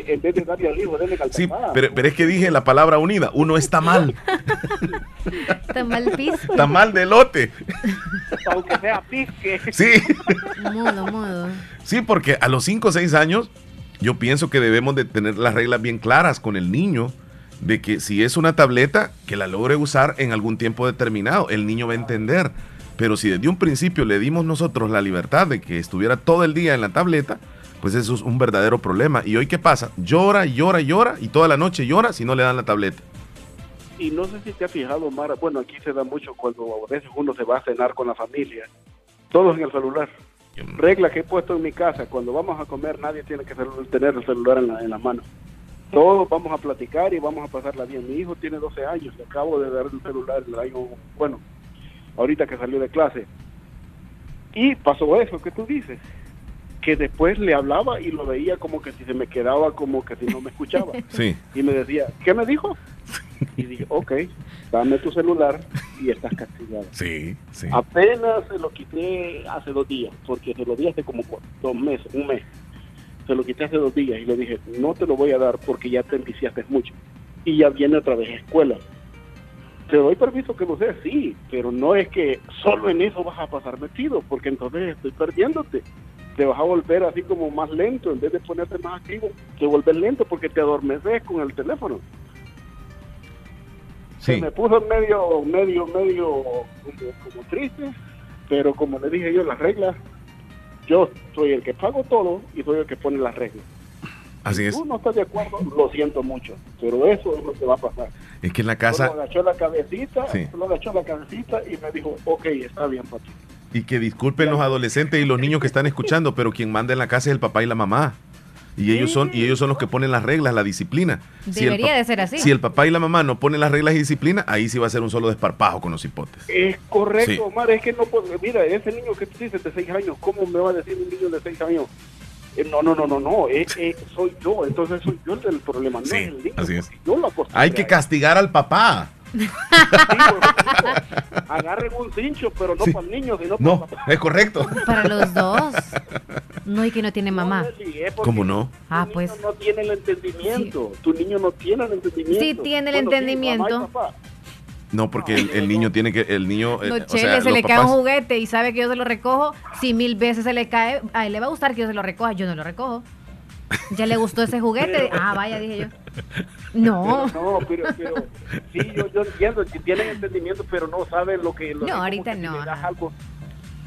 en- en vez de darle al hijo, denle al Sí, pero, pero es que dije la palabra unida. Uno está mal. Está mal piso. Está mal de lote. Aunque sea pisque. Sí. Mudo, mudo. Sí, porque a los 5 o 6 años yo pienso que debemos de tener las reglas bien claras con el niño de que si es una tableta, que la logre usar en algún tiempo determinado. El niño va a entender. Pero si desde un principio le dimos nosotros la libertad de que estuviera todo el día en la tableta, pues eso es un verdadero problema. ¿Y hoy qué pasa? Llora, llora, llora y toda la noche llora si no le dan la tableta. Y no sé si te has fijado, Mara, bueno, aquí se da mucho cuando a veces uno se va a cenar con la familia, todos en el celular. Regla que he puesto en mi casa, cuando vamos a comer nadie tiene que tener el celular en la, en la mano. Todos vamos a platicar y vamos a pasarla bien. Mi hijo tiene 12 años, le acabo de dar el celular el año, bueno, ahorita que salió de clase. Y pasó eso que tú dices, que después le hablaba y lo veía como que si se me quedaba, como que si no me escuchaba. Sí. Y me decía, ¿qué me dijo? Y dije, ok, dame tu celular y estás castigado. Sí, sí. Apenas se lo quité hace dos días, porque se lo di hace como dos meses, un mes. Se lo quité hace dos días y le dije, no te lo voy a dar porque ya te enviciaste mucho. Y ya viene otra vez a escuela. Te doy permiso que lo sea, sí, pero no es que solo en eso vas a pasar metido, porque entonces estoy perdiéndote. Te vas a volver así como más lento, en vez de ponerte más activo, te vuelves lento porque te adormeces con el teléfono. Se Sí. me puso medio, medio, medio como, como triste, pero como le dije yo, las reglas, yo soy el que pago todo y soy el que pone las reglas. Así es. Tú no estás de acuerdo, lo siento mucho, pero eso es lo que va a pasar. Es que en la Solo casa... agachó la cabecita, Sí. solo agachó la cabecita y me dijo, ok, está bien, papi. Y que disculpen los adolescentes y los niños que están escuchando, pero quien manda en la casa es el papá y la mamá. Y ellos son, y ellos son los que ponen las reglas, la disciplina. Si el Debería de ser así. Si el papá y la mamá no ponen las reglas y disciplina, ahí sí va a ser un solo desparpajo con los hipotes. Es correcto, Sí. Omar, es que no puedo, mira, ese niño que tú dices de 6 años, ¿cómo me va a decir un niño de 6 años? Eh, no, no, no, no, no, eh, eh, soy yo, entonces soy yo el del problema, no Sí, es el niño. así es. Yo lo Hay que castigar al papá. Agarren un cincho, pero no Sí. para el niño, sino No, para papá. es correcto. Para los dos. No, y que no tiene mamá. Sí, ¿Cómo no? Ah, pues. no tiene el entendimiento. Tu niño no tiene el entendimiento. Sí tiene el Bueno, sí, entendimiento. mamá y papá. No, porque el, el niño tiene que, el niño, eh, No, o Chele, sea, se le cae un juguete y sabe que yo se lo recojo. Si mil veces se le cae, a él le va a gustar que yo se lo recoja. Yo no lo recojo. Ya le gustó ese juguete. Ah, vaya, dije yo. No. Pero no, pero, pero sí, yo, yo entiendo que tienen entendimiento, pero no saben lo que. Lo, No, ahorita que si no, le das no. algo-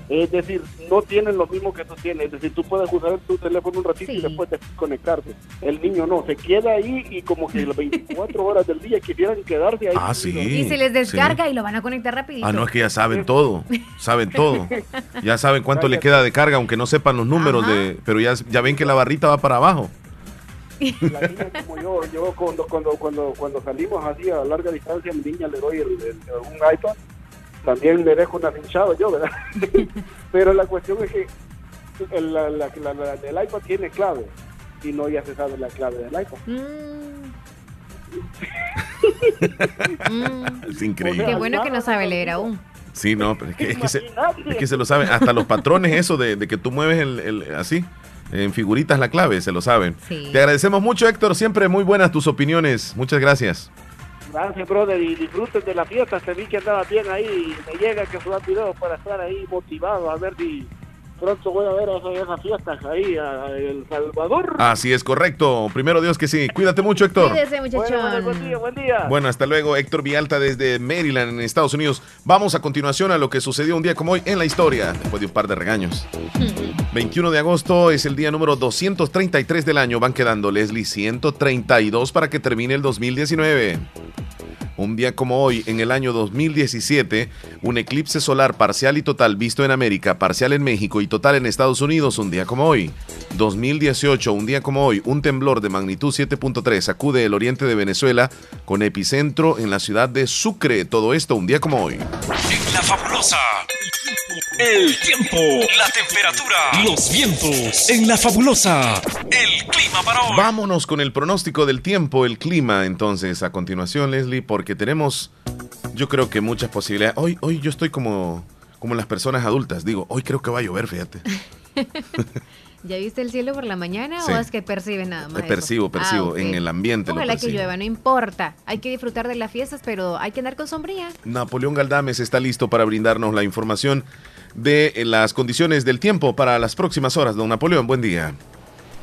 es decir, no tienen lo mismo que tú tienes. Es decir, tú puedes usar tu teléfono un ratito y después desconectarte. El niño no, se queda ahí y como que las 24 horas del día quisieran quedarse ahí. Ah, sí. Y se les descarga y lo van a conectar rapidito. Ah, no, es que ya saben todo, saben todo. Ya saben cuánto le queda de carga, aunque no sepan los números Ajá. de, pero ya, ya ven que la barrita va para abajo. La niña como yo, yo cuando, cuando, cuando, cuando salimos así a larga distancia, a mi niña le doy el, el- un iPad, también le dejo una hinchado yo, ¿verdad? Pero la cuestión es que el, la, la, la- la- el iPad tiene clave y no ya se sabe la clave del iPad. Mm, Es increíble. qué bueno que no sabe leer aún. Sí, no, pero es que, es que se, es que se lo saben. Hasta los patrones, eso de, de que tú mueves el, el- así, en figuritas la clave, se lo saben. Sí. Te agradecemos mucho, Héctor. Siempre muy buenas tus opiniones. Muchas gracias. Gracias, brother, y disfruten de la fiesta. Te vi que andaba bien ahí y me llega que suban videos para estar ahí motivado a ver si pronto voy a ver esas, esas fiestas ahí a El Salvador. Así es correcto. Primero Dios que sí. Cuídate mucho, Héctor. Cuídese, muchachón. Bueno, bueno, buen día, buen día. Bueno, hasta luego, Héctor Vialta desde Maryland, en Estados Unidos. Vamos a continuación a lo que sucedió un día como hoy en la historia, después de un par de regaños. 21 de agosto es el día número 233 del año. Van quedando, Leslie, 132 para que termine el 2019. Un día como hoy, en el año 2017, un eclipse solar parcial y total visto en América, parcial en México y total en Estados Unidos, un día como hoy. 2018, un día como hoy, un temblor de magnitud 7.3 sacude el oriente de Venezuela con epicentro en la ciudad de Sucre. Todo esto un día como hoy. La fabulosa. El tiempo, la temperatura, los vientos. En la fabulosa. El clima para hoy. Vámonos con el pronóstico del tiempo, el clima, entonces, a continuación, Leslie, porque tenemos, yo creo que muchas posibilidades. Hoy, hoy yo estoy como, como las personas adultas, digo, hoy creo que va a llover, fíjate. ¿Ya viste el cielo por la mañana Sí. o es que percibes nada más? eso? Percibo, percibo, Ah, ok. en el ambiente lo Ojalá que percibo. llueva, no importa. Hay que disfrutar de las fiestas, pero hay que andar con sombría. Napoleón Galdames está listo para brindarnos la información de eh, las condiciones del tiempo para las próximas horas. Don Napoleón, buen día.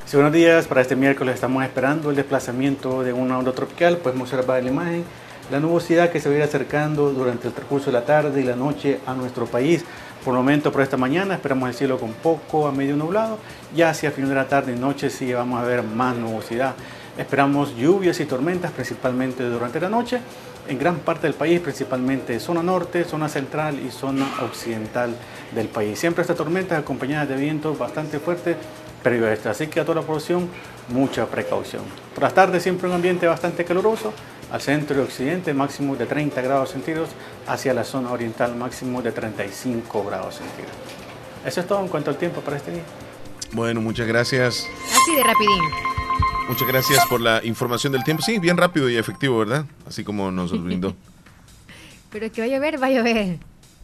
Sí, buenos días. Para este miércoles estamos esperando el desplazamiento de una onda tropical. Podemos observar en la imagen la nubosidad que se va a ir acercando durante el transcurso de la tarde y la noche a nuestro país. Por el momento, por esta mañana, esperamos el cielo con poco a medio nublado. Ya hacia final de la tarde y noche sí vamos a ver más nubosidad. Esperamos lluvias y tormentas, principalmente durante la noche, en gran parte del país, principalmente zona norte, zona central y zona occidental del país. Siempre estas tormentas acompañadas de vientos bastante fuertes, pero. Así que a toda la población, mucha precaución. Por las tardes siempre un ambiente bastante caluroso, al centro y occidente máximo de 30 grados centígrados, hacia la zona oriental máximo de 35 grados centígrados. Eso es todo en cuanto al tiempo para este día. Bueno, muchas gracias. Así de rapidín. Muchas gracias por la información del tiempo. Sí, bien rápido y efectivo, ¿verdad? Así como nos brindó. Pero que va a llover, va a llover.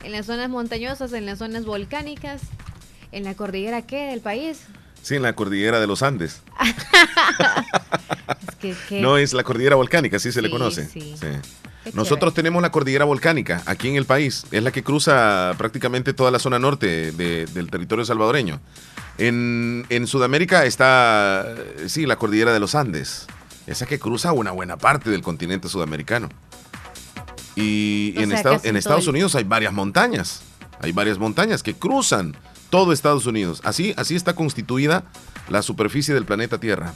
En las zonas montañosas, en las zonas volcánicas, en la cordillera, ¿qué? Del país. Sí, en la cordillera de los Andes. Es que, que- No es la cordillera volcánica, así se le conoce. sí. Sí. Qué Nosotros tenemos la cordillera volcánica aquí en el país. Es la que cruza prácticamente toda la zona norte de- del territorio salvadoreño. En, en Sudamérica está, sí, la cordillera de los Andes. Esa que cruza una buena parte del continente sudamericano. Y O en, sea, Estados el- Unidos hay varias montañas. Hay varias montañas que cruzan todo Estados Unidos. Así, así está constituida la superficie del planeta Tierra.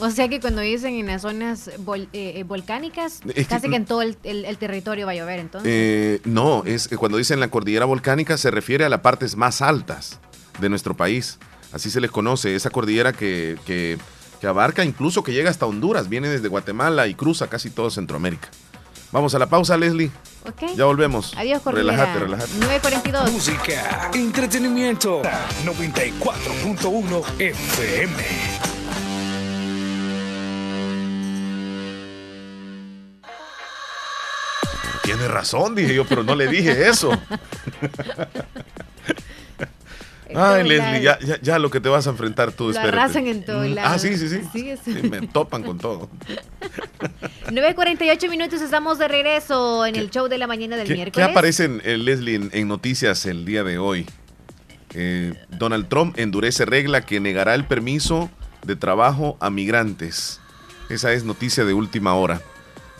O sea que cuando dicen en las zonas vol- eh, eh, volcánicas, Es casi que en todo el, el- el territorio va a llover, entonces. Eh, no, es cuando dicen la cordillera volcánica se refiere a las partes más altas de nuestro país. Así se les conoce, esa cordillera que, que- que abarca incluso que llega hasta Honduras, viene desde Guatemala y cruza casi todo Centroamérica. Vamos a la pausa, Leslie. Ok. Ya volvemos. Adiós, cordillera. Relájate, relájate. 942. Música, entretenimiento. 94.1 FM. Tiene razón, dije yo, pero no le dije eso. Ay, Leslie, ya, ya, ya lo que te vas a enfrentar tú, Lo espérate. arrasan en todos Mm. Ah, sí, sí, sí. Sí, es- Sí, me topan con todo. 9.48 minutos, estamos de regreso en el show de la mañana del ¿Qué, qué miércoles. aparece, en, eh, Leslie, en, en noticias el día de hoy? Eh, Donald Trump endurece regla que negará el permiso de trabajo a migrantes. Esa es noticia de última hora.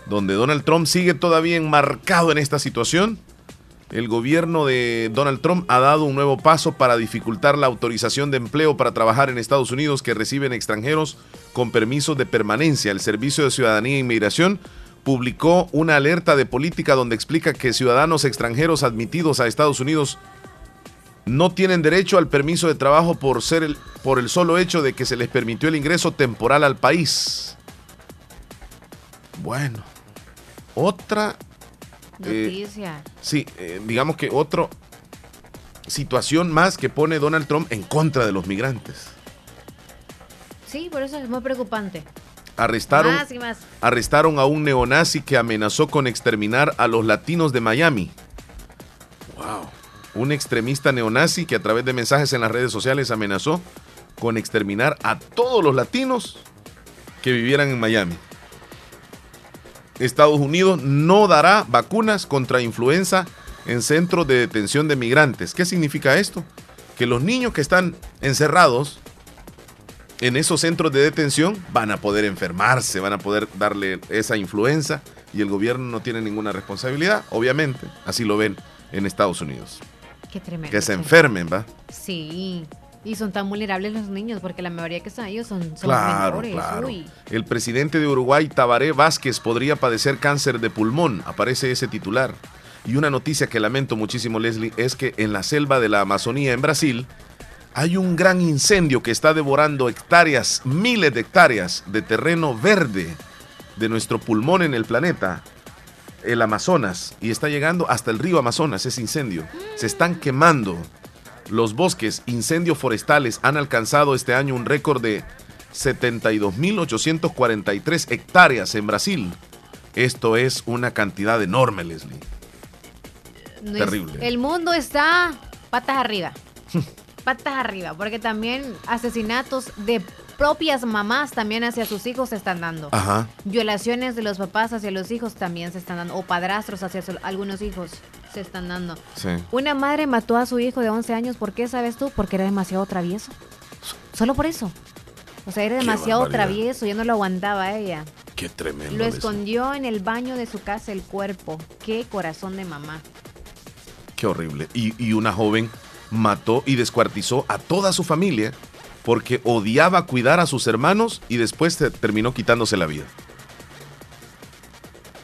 Donde Donald Trump sigue todavía enmarcado en esta situación. El gobierno de Donald Trump ha dado un nuevo paso para dificultar la autorización de empleo para trabajar en Estados Unidos que reciben extranjeros con permisos de permanencia. El Servicio de Ciudadanía e Inmigración publicó una alerta de política donde explica que ciudadanos extranjeros admitidos a Estados Unidos no tienen derecho al permiso de trabajo por ser el, por el solo hecho de que se les permitió el ingreso temporal al país. Bueno, otra eh, Noticia. Sí, eh, digamos que otra situación más que pone Donald Trump en contra de los migrantes. Sí, por eso es muy preocupante. Arrestaron, Más y más. arrestaron a un neonazi que amenazó con exterminar a los latinos de Miami. Wow. Un extremista neonazi que a través de mensajes en las redes sociales amenazó con exterminar a todos los latinos que vivieran en Miami. Estados Unidos no dará vacunas contra influenza en centros de detención de migrantes. ¿Qué significa esto? Que los niños que están encerrados en esos centros de detención van a poder enfermarse, van a poder darle esa influenza y el gobierno no tiene ninguna responsabilidad, obviamente, así lo ven en Estados Unidos. Qué tremendo. Que se enfermen, ¿va? Sí. Y son tan vulnerables los niños porque la mayoría que están ellos son, son Claro, menores. claro. Uy. El presidente de Uruguay, Tabaré Vázquez, podría padecer cáncer de pulmón. Aparece ese titular. Y una noticia que lamento muchísimo, Leslie, es que en la selva de la Amazonía, en Brasil, hay un gran incendio que está devorando hectáreas, miles de hectáreas de terreno verde de nuestro pulmón en el planeta, el Amazonas, y está llegando hasta el río Amazonas ese incendio. Se están quemando los bosques, incendios forestales han alcanzado este año un récord de 72.843 hectáreas en Brasil. Esto es una cantidad enorme, Leslie. No es- Terrible. el mundo está patas arriba. patas arriba, porque también asesinatos de propias mamás también hacia sus hijos se están dando. Ajá. Violaciones de los papás hacia los hijos también se están dando. O padrastros hacia su- algunos hijos se están dando. Sí. Una madre mató a su hijo de 11 años. ¿Por qué sabes tú? Porque era demasiado travieso. Solo por eso. O sea, era demasiado travieso. Ya no lo aguantaba ella. Qué tremendo. Lo escondió en el baño de su casa el cuerpo. Qué corazón de mamá. Qué horrible. Y, y una joven mató y descuartizó a toda su familia porque odiaba cuidar a sus hermanos y después te- terminó quitándose la vida.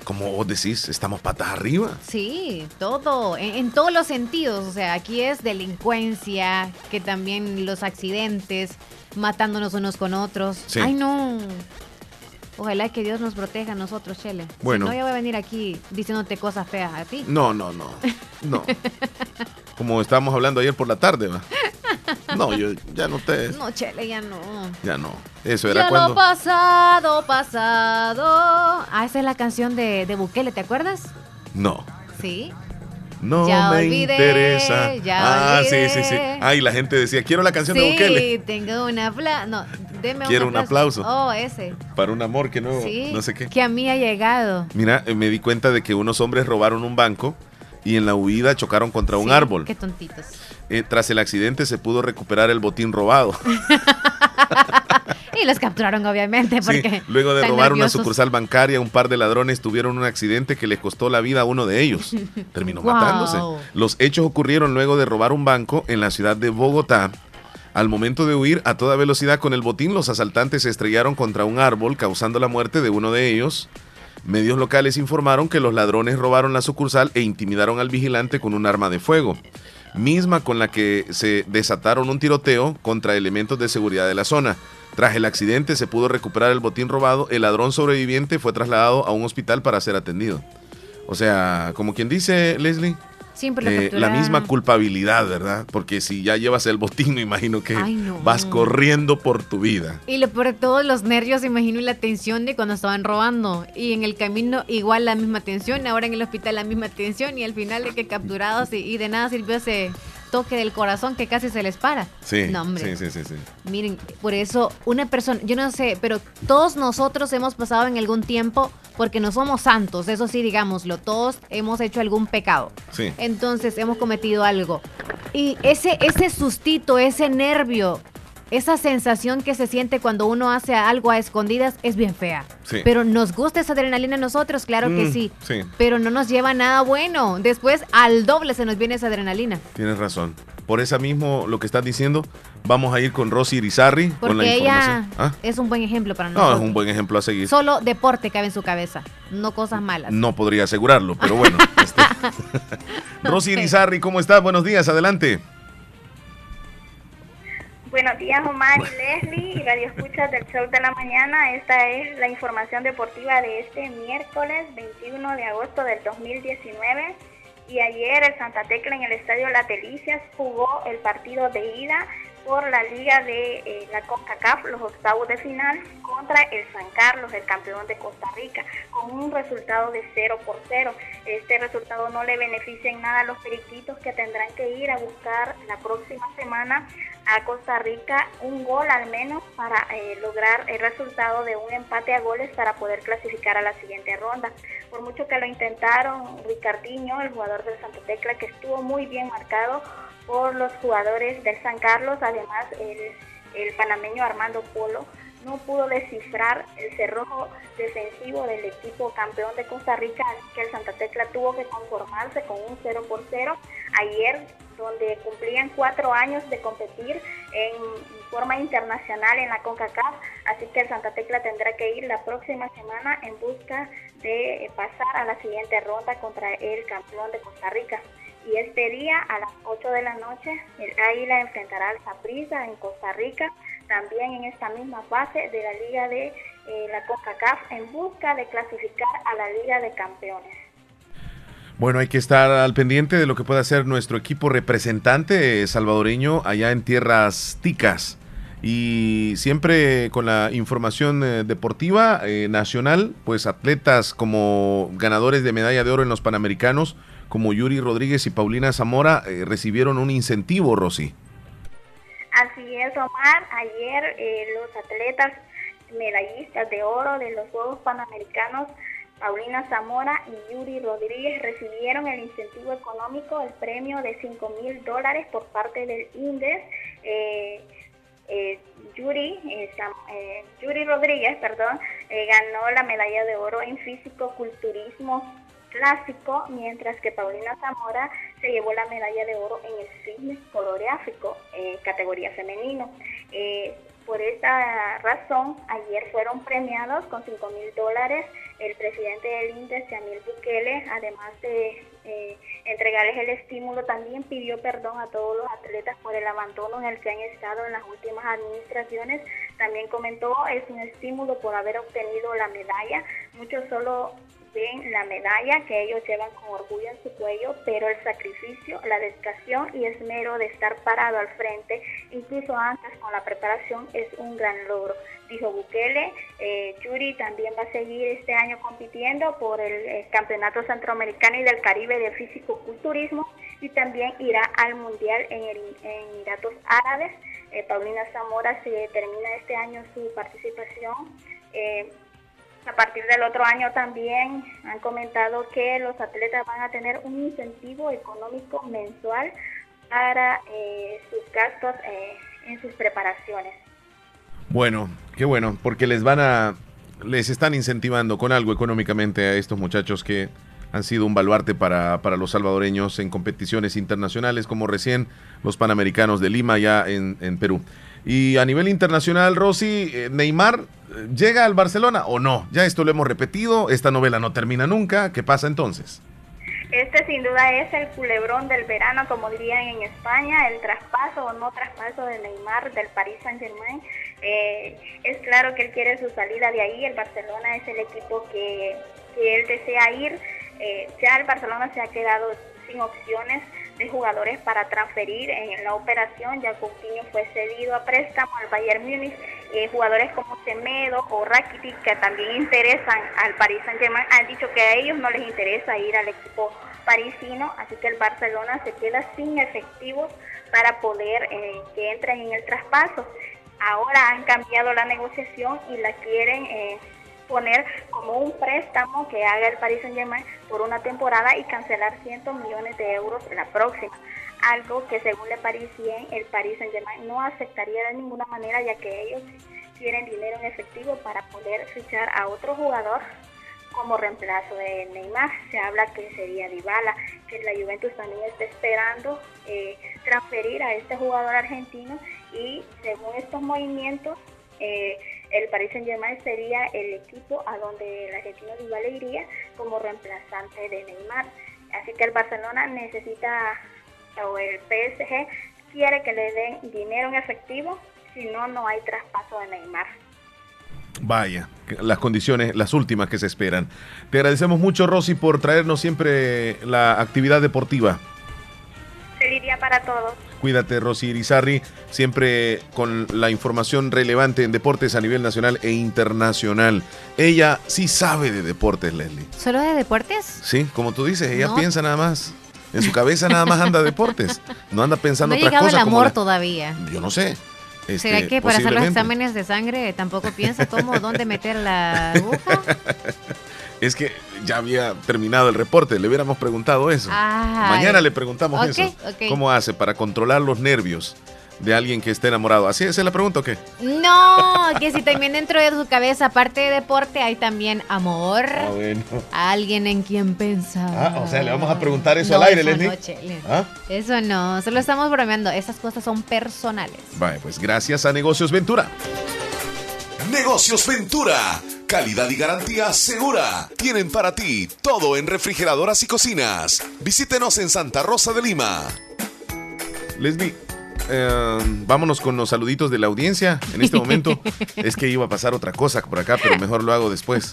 Como vos decís, estamos patas arriba. Sí, todo, en, en todos los sentidos. O sea, aquí es delincuencia, que también los accidentes, matándonos unos con otros. Sí. Ay, no. Ojalá que Dios nos proteja a nosotros, Chele. Bueno. Si no, yo voy a venir aquí diciéndote cosas feas a ti. No, no, no. No. Como estábamos hablando ayer por la tarde, ¿va? No, yo ya no te. No, Chele, ya no. Ya no. Eso era Ya lo cuando. pasado, pasado. Ah, esa es la canción de, de Bukele, ¿te acuerdas? No. Sí. No Ya me olvidé, interesa. ya ah, sí, sí, sí. olvidé. Ah, y la gente decía, quiero la canción de sí, Bukele. tengo una aplauso. No, deme Quiero un un aplauso. Oh, ese. Para un amor que no, Sí. no sé qué. Que a mí ha llegado. Mira, eh, me di cuenta de que unos hombres robaron un banco y en la huida chocaron contra un árbol. Qué tontitos. Eh, tras el accidente se pudo recuperar el botín robado. Y los capturaron, obviamente, Sí, porque. luego de robar una sucursal bancaria, un par de ladrones tuvieron un accidente que les costó la vida a uno de ellos. Terminó Wow. matándose. Los hechos ocurrieron luego de robar un banco en la ciudad de Bogotá. Al momento de huir a toda velocidad con el botín, los asaltantes se estrellaron contra un árbol, causando la muerte de uno de ellos. Medios locales informaron que los ladrones robaron la sucursal e intimidaron al vigilante con un arma de fuego, misma con la que se desataron un tiroteo contra elementos de seguridad de la zona. Tras el accidente se pudo recuperar el botín robado, el ladrón sobreviviente fue trasladado a un hospital para ser atendido. O sea, como quien dice Leslie, Siempre eh, la misma culpabilidad, ¿verdad? Porque si ya llevas el botín, me imagino que Ay, no. vas corriendo por tu vida. Y lo peor de todo, los nervios, imagino, y la tensión de cuando estaban robando. Y en el camino, igual la misma tensión. Ahora en el hospital, la misma tensión. Y al final, de que capturados y, y de nada sirvió ese toque del corazón que casi se les para. Sí, No, hombre. sí, sí, sí, sí. Miren, por eso una persona, yo no sé, pero todos nosotros hemos pasado en algún tiempo, porque no somos santos, eso sí, digámoslo, todos hemos hecho algún pecado. Sí. Entonces hemos cometido algo. Y ese, ese sustito, ese nervio, esa sensación que se siente cuando uno hace algo a escondidas es bien fea. Sí. Pero nos gusta esa adrenalina a nosotros, claro que Mm, sí. Sí, Pero no nos lleva nada bueno. Después al doble se nos viene esa adrenalina. tienes razón. Por eso mismo, lo que estás diciendo, vamos a ir con Rosy con la Porque ella. ¿Ah? es un buen ejemplo para No, nosotros. es un buen ejemplo a seguir. Solo deporte cabe en su cabeza, no cosas malas. No podría asegurarlo, pero bueno. este. Rosy Irizarry, ¿cómo estás? Buenos días, adelante. Buenos días, Omar y Leslie, y Radio Escuchas del Show de la Mañana. Esta es la información deportiva de este miércoles 21 de agosto del 2019. Y ayer el Santa Tecla en el Estadio Las Delicias jugó el partido de ida por la Liga de eh, la CONCACAF, los octavos de final, contra el San Carlos, el campeón de Costa Rica, con un resultado de 0 por 0. Este resultado no le beneficia en nada a los periquitos que tendrán que ir a buscar la próxima semana a Costa Rica un gol al menos para eh, lograr el resultado de un empate a goles para poder clasificar a la siguiente ronda. Por mucho que lo intentaron, Ricardinho, el jugador del Santa Tecla, que estuvo muy bien marcado por los jugadores del San Carlos, además el, panameño Armando Polo, no pudo descifrar el cerrojo defensivo del equipo campeón de Costa Rica, así que el Santa Tecla tuvo que conformarse con un 0 por 0. Ayer donde cumplían cuatro años de competir en forma internacional en la CONCACAF, así que el Santa Tecla tendrá que ir la próxima semana en busca de pasar a la siguiente ronda contra el campeón de Costa Rica. Y este día a las 8 de la noche el Águila enfrentará al Saprissa en Costa Rica, también en esta misma fase de la Liga de eh, la CONCACAF en busca de clasificar a la Liga de Campeones. Bueno, hay que estar al pendiente de lo que pueda hacer nuestro equipo representante salvadoreño allá en tierras ticas. Y siempre con la información eh, deportiva eh, nacional, pues atletas como ganadores de medalla de oro en los Panamericanos, como Yuri Rodríguez y Paulina Zamora, eh, recibieron un incentivo, Rosy. Así es, Omar. Ayer los atletas medallistas de oro de los Juegos Panamericanos Paulina Zamora y Yuri Rodríguez recibieron el incentivo económico, el premio de 5 mil dólares por parte del INDES. Eh, eh, Yuri, eh, Yuri Rodríguez perdón, ganó la medalla de oro en físico-culturismo clásico, mientras que Paulina Zamora se llevó la medalla de oro en el fitness coreográfico, categoría femenino. por esta razón, ayer fueron premiados con 5 mil dólares el presidente del INDES, Yamil Bukele, además de eh, entregarles el estímulo, también pidió perdón a todos los atletas por el abandono en el que han estado en las últimas administraciones. También comentó, es un estímulo por haber obtenido la medalla. Muchos solo la medalla que ellos llevan con orgullo en su cuello, pero el sacrificio, la dedicación y esmero de estar parado al frente, incluso antes con la preparación, es un gran logro. Dijo Bukele, eh, Yuri también va a seguir este año compitiendo por el, eh, Campeonato Centroamericano y del Caribe de Físico-Culturismo y también irá al Mundial en Emiratos Árabes. Eh, Paulina Zamora se termina este año su participación. Eh, a partir del otro año también han comentado que los atletas van a tener un incentivo económico mensual para eh, sus gastos eh, en sus preparaciones. Bueno, qué bueno, porque les van a, les están incentivando con algo económicamente a estos muchachos que han sido un baluarte para, para los salvadoreños en competiciones internacionales, como recién los Panamericanos de Lima, ya en, en Perú. Y a nivel internacional, Rosy, eh, Neymar eh, llega al Barcelona o no. Ya esto lo hemos repetido, esta novela no termina nunca. ¿Qué pasa entonces? Este sin duda es el culebrón del verano, como dirían en España, el traspaso o no traspaso de Neymar del Paris Saint Germain. Eh, es claro que él quiere su salida de ahí, el Barcelona es el equipo que, que él desea ir. ya el Barcelona se ha quedado sin opciones de jugadores para transferir en la operación. Ya Coutinho fue cedido a préstamo al Bayern Múnich. Eh, jugadores como Semedo o Rakitic que también interesan al Paris Saint-Germain han dicho que a ellos no les interesa ir al equipo parisino, así que el Barcelona se queda sin efectivos para poder eh, que entren en el traspaso. Ahora han cambiado la negociación y la quieren eh, poner como un préstamo que haga el Paris Saint Germain por una temporada y cancelar 100 millones de euros la próxima. Algo que según le parecía el Paris Saint Germain no aceptaría de ninguna manera ya que ellos tienen dinero en efectivo para poder fichar a otro jugador como reemplazo de Neymar. Se habla que sería Dybala, que la Juventus también está esperando eh, transferir a este jugador argentino y según estos movimientos eh, el Paris Saint Germain sería el equipo a donde el argentino Dybala iría como reemplazante de Neymar. Así que el Barcelona necesita, o el PSG quiere que le den dinero en efectivo, si no, no hay traspaso de Neymar. Vaya, las condiciones, las últimas que se esperan. Te agradecemos mucho, Rosy, por traernos siempre la actividad deportiva. Para todos. Cuídate, Rosy Irizarri, siempre con la información relevante en deportes a nivel nacional e internacional. Ella sí sabe de deportes, Leslie. ¿Solo de deportes? Sí, como tú dices, ella piensa nada más. En su cabeza nada más anda deportes. No anda pensando no otras cosas. el amor todavía. Yo no sé. ¿Será Este, que para hacer los exámenes de sangre tampoco piensa cómo, dónde meter la aguja? Es que ya había terminado el reporte, le hubiéramos preguntado eso. Ay. Mañana le preguntamos eso. ¿Cómo hace para controlar los nervios de alguien que esté enamorado. ¿Así esa es la pregunta o qué? No, que si también dentro de su cabeza, aparte de deporte, hay también amor. Ah, bueno. Alguien en quien pensar. Ah, o sea, le vamos a preguntar eso No, al aire, eso Leslie. no, Chele. ¿Ah? Eso no, solo estamos bromeando. Esas cosas son personales. Vale, pues gracias a Negocios Ventura. Negocios Ventura. Calidad y garantía segura. Tienen para ti todo en refrigeradoras y cocinas. Visítenos en Santa Rosa de Lima. Leslie, eh, vámonos con los saluditos de la audiencia en este momento. es que iba a pasar otra cosa por acá, pero mejor lo hago después.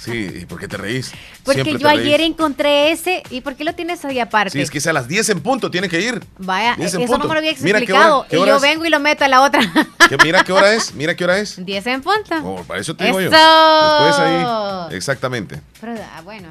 Sí, ¿y por qué te reís? Porque Siempre yo ayer reís. encontré ese. ¿Y por qué lo tienes ahí aparte? Sí, es que es a las 10 en punto, tiene que ir. Vaya, 10 eso en no punto. me lo había Mira qué explicado. hora- qué y hora yo es. vengo y lo meto a la otra. Que mira qué hora es, mira qué hora es. 10 en punto. Oh, para eso te digo yo. ¡Eso! Después ahí. Exactamente. Pero, ah, bueno.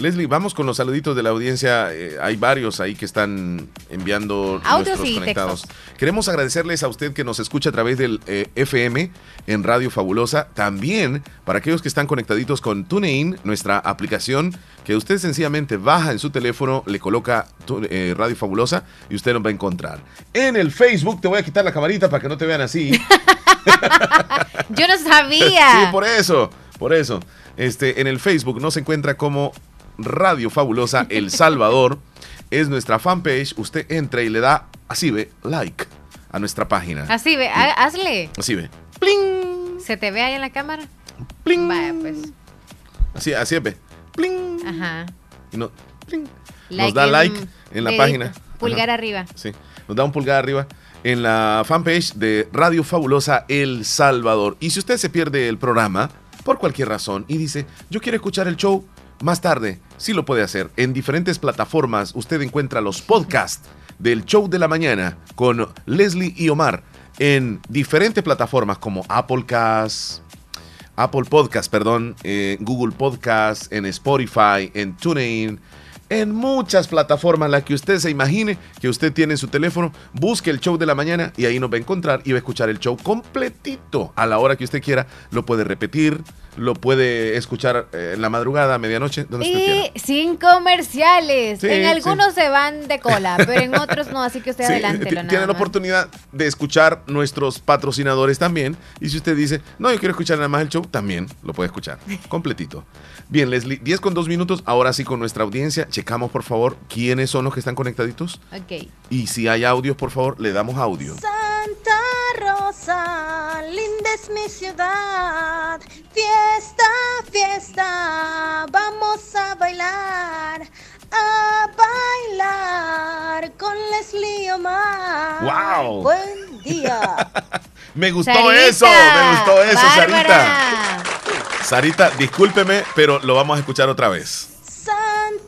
Leslie, vamos con los saluditos de la audiencia. Eh, hay varios ahí que están enviando Audios nuestros y conectados. textos. Queremos agradecerles a usted que nos escucha a través del eh, FM en Radio Fabulosa. También para aquellos que están conectaditos con TuneIn, nuestra aplicación que usted sencillamente baja en su teléfono, le coloca tu- eh, Radio Fabulosa y usted nos va a encontrar. En el Facebook, te voy a quitar la camarita para que no te vean así. Yo no sabía. Sí, por eso, por eso. Este, en el Facebook nos encuentra como Radio Fabulosa El Salvador. es nuestra fanpage. Usted entra y le da, así ve, like a nuestra página. Así ve, ha- hazle. Así ve. ¿Se te ve ahí en la cámara? Vaya, pues. Así, así ve. Ajá. Y no- nos Like da en- like en la página. Pulgar Ajá. arriba. Sí, nos da un pulgar arriba en la fanpage de Radio Fabulosa El Salvador. Y si usted se pierde el programa por cualquier razón y dice, yo quiero escuchar el show más tarde, sí lo puede hacer. En diferentes plataformas usted encuentra los podcasts del show de la mañana con Leslie y Omar en diferentes plataformas como Applecast, Apple Podcast, perdón, eh, Google Podcast, en Spotify, en TuneIn, en muchas plataformas, las que usted se imagine que usted tiene en su teléfono, busque el show de la mañana y ahí nos va a encontrar y va a escuchar el show completito a la hora que usted quiera. Lo puede repetir, lo puede escuchar eh, en la madrugada, a medianoche, donde usted quiera. Y sin comerciales. Sí, en sí. algunos se van de cola, pero en otros no, así que usted Sí, adelante. ti- tiene la oportunidad de escuchar nuestros patrocinadores también. Y si usted dice, no, yo quiero escuchar nada más el show, también lo puede escuchar completito. Bien, Leslie, 10 con 2 minutos. Ahora sí con nuestra audiencia. Checamos, por favor, quiénes son los que están conectaditos. Ok. Y si hay audios, por favor, le damos audio. Santa Rosa, linda es mi ciudad. Fiesta, fiesta, vamos a bailar, a bailar con Leslie Omar. ¡Wow! Buen día. Me gustó Sarita, eso, me gustó eso, Sarita. Sarita, discúlpeme, pero lo vamos a escuchar otra vez.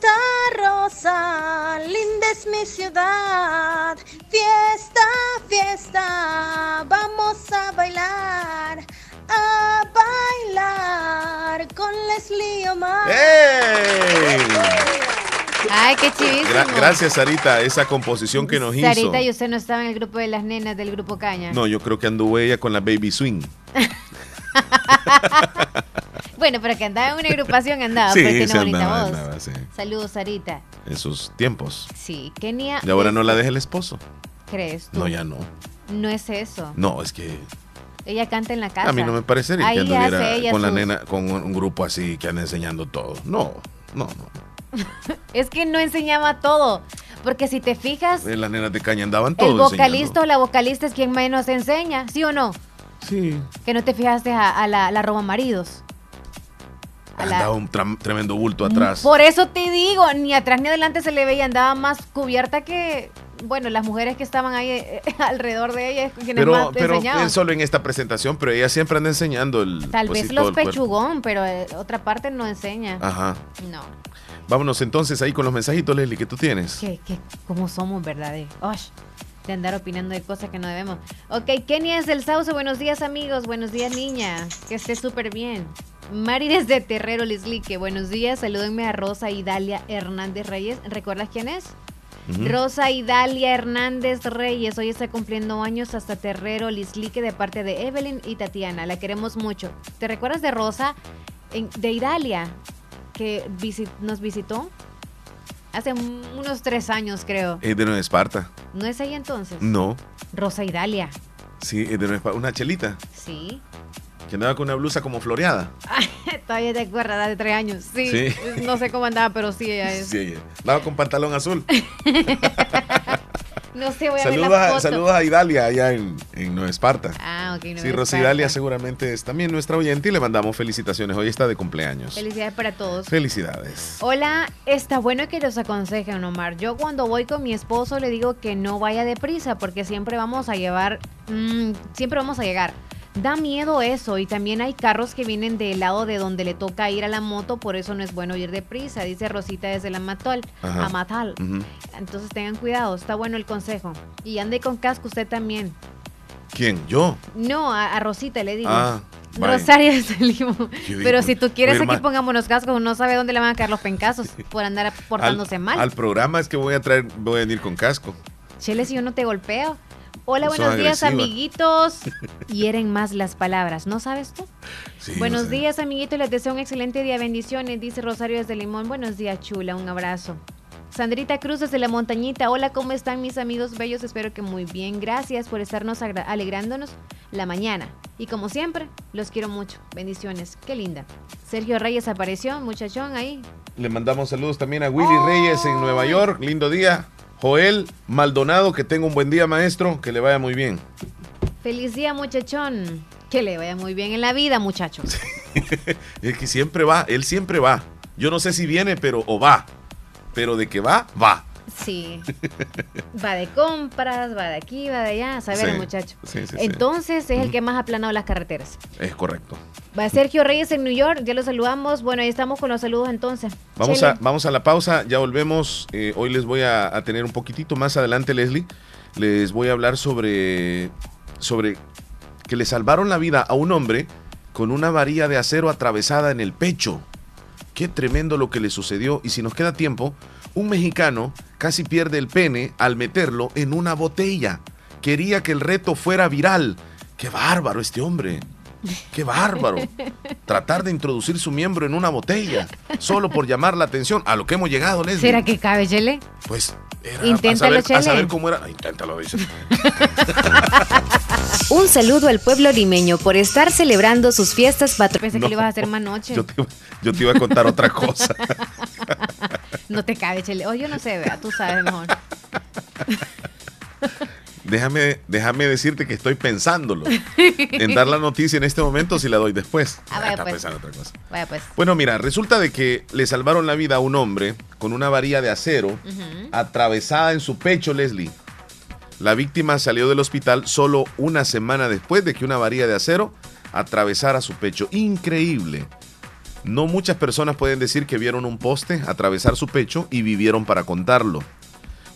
Santa Rosa, linda es mi ciudad. Fiesta, fiesta, vamos a bailar, a bailar con Leslie Omar. ¡Ey! Ay, qué chivísimo. Gra- gracias, Sarita, esa composición que nos hizo. Sarita y usted no estaba en el grupo de las nenas del grupo Caña. No, yo creo que anduvo ella con la Baby Swing. Bueno, pero que andaba en una agrupación, andaba, Sí, pues tiene bonita andaba, voz. andaba, sí. Saludos, Sarita. En sus tiempos. Sí, Kenia. Y ahora es- no la deja el esposo. ¿Crees tú? No, ya no. No es eso. No, es que Ella canta en la casa. a mí no me parecería Ahí que anduviera con la nena, con un, grupo así que anda enseñando todo. No, no, no. Es que no enseñaba todo. Porque si te fijas, Eh, Las nenas de caña andaban todo el vocalista enseñando. o la vocalista es quien menos enseña, ¿sí o no? Sí. Que no te fijaste a, a la, la roba maridos. Andaba un tremendo bulto atrás. Por eso te digo, ni atrás ni adelante se le veía, andaba más cubierta que, bueno, las mujeres que estaban ahí eh, alrededor de ella, quienes Pero, más pero enseñaban. solo en esta presentación, pero ella siempre anda enseñando el. Tal pues, vez los cuerpo. pechugón, pero eh, otra parte no enseña. Ajá. No. Vámonos entonces ahí con los mensajitos, Leslie, que tú tienes. ¿Qué, qué, ¿Cómo somos, verdad? De, osh, de andar opinando de cosas que no debemos. Ok, Kenia es del Sauce. Buenos días, amigos. Buenos días, niña. Que esté súper bien. Mari desde Terrero, Lislique. Buenos días. Salúdenme a Rosa Idalia Hernández Reyes. ¿Recuerdas quién es? Ujú. Rosa Idalia Hernández Reyes. Hoy está cumpliendo años hasta Terrero, Lislique, de parte de Evelyn y Tatiana. La queremos mucho. ¿Te recuerdas de Rosa? De Idalia, que visi- nos visitó. Hace un- unos tres años, creo. Es de Nueva Esparta. ¿No es ahí entonces? No. Rosa Idalia. Sí, es de Nueva Esparta. Una chelita Sí. que andaba con una blusa como floreada. Todavía te acuerdas, de tres años. Sí. Sí. No sé cómo andaba, pero sí ella es. Sí, ella. Andaba con pantalón azul. No sé, voy a Saludos ver la a, foto. saludos a Idalia allá en, en Nueva Esparta. Ah, ok. no Sí, Rosy. Idalia seguramente es también nuestra oyente y le mandamos felicitaciones. Hoy está de cumpleaños. Felicidades para todos. Felicidades. Hola, está bueno que los aconsejen, Omar. Yo cuando voy con mi esposo le digo que no vaya deprisa porque siempre vamos a llevar, mm, siempre vamos a llegar. Da miedo eso y también hay carros que vienen del lado de donde le toca ir a la moto, por eso no es bueno ir deprisa, dice Rosita desde la Matol, Ajá. Amatal. Ujú. Entonces tengan cuidado, está bueno el consejo. Y ande con casco usted también. ¿Quién? ¿Yo? No, a, a Rosita le digo. Ah, vaya. Rosario Pero si tú quieres ir aquí pongámonos cascos, uno sabe dónde le van a caer los pencazos por andar portándose al, mal. Al programa es que voy a traer, voy a venir con casco. Chele, si yo no te golpeo. Hola, buenos días, agresiva. amiguitos. Hieren más las palabras, ¿no sabes tú? Sí, buenos sé. días, amiguitos. Les deseo un excelente día. Bendiciones, dice Rosario desde Limón. Buenos días, chula. Un abrazo. Sandrita Cruz desde la montañita. Hola, ¿cómo están mis amigos bellos? Espero que muy bien. Gracias por estarnos alegrándonos la mañana. Y como siempre, los quiero mucho. Bendiciones. Qué linda. Sergio Reyes apareció, muchachón ahí. Le mandamos saludos también a Willy Reyes en Nueva York. Lindo día. Joel Maldonado, que tenga un buen día, maestro. Que le vaya muy bien. Feliz día, muchachón. Que le vaya muy bien en la vida, muchachos. Es que siempre va, él siempre va. Yo no sé si viene, pero o va. Pero de que va, va. Sí. Va de compras, va de aquí, va de allá. A saber, Sí, el muchacho. sí, sí, sí. Entonces es el que más ha aplanado las carreteras. Es correcto. Va Sergio Reyes en New York. Ya lo saludamos. Bueno, ahí estamos con los saludos entonces. Vamos a, vamos a la pausa, ya volvemos. Eh, hoy les voy a, a tener un poquitito más adelante, Leslie. Les voy a hablar sobre, sobre que le salvaron la vida a un hombre con una varilla de acero atravesada en el pecho. Qué tremendo lo que le sucedió. Y si nos queda tiempo, un mexicano casi pierde el pene al meterlo en una botella. Quería que el reto fuera viral. Qué bárbaro este hombre. Qué bárbaro. Tratar de introducir su miembro en una botella solo por llamar la atención a lo que hemos llegado, Leslie. ¿Será que cabe, Chele? Pues era Inténtalo, a saber, a Chele. saber cómo era. Inténtalo, dice. Un saludo al pueblo limeño por estar celebrando sus fiestas patronales. Pensé No. que lo ibas a hacer más noche. Yo te, yo te iba a contar otra cosa. No te cabe, Chele. Oh, yo no sé, vea, tú sabes mejor. Déjame, déjame decirte que estoy pensándolo en dar la noticia en este momento si la doy después. Ah, vaya, Está pues. pensando otra cosa. Vaya pues. Bueno, mira, resulta de que le salvaron la vida a un hombre con una varilla de acero atravesada en su pecho, Leslie. La víctima salió del hospital solo una semana después de que una varilla de acero atravesara su pecho. Increíble. No muchas personas pueden decir que vieron un poste atravesar su pecho y vivieron para contarlo.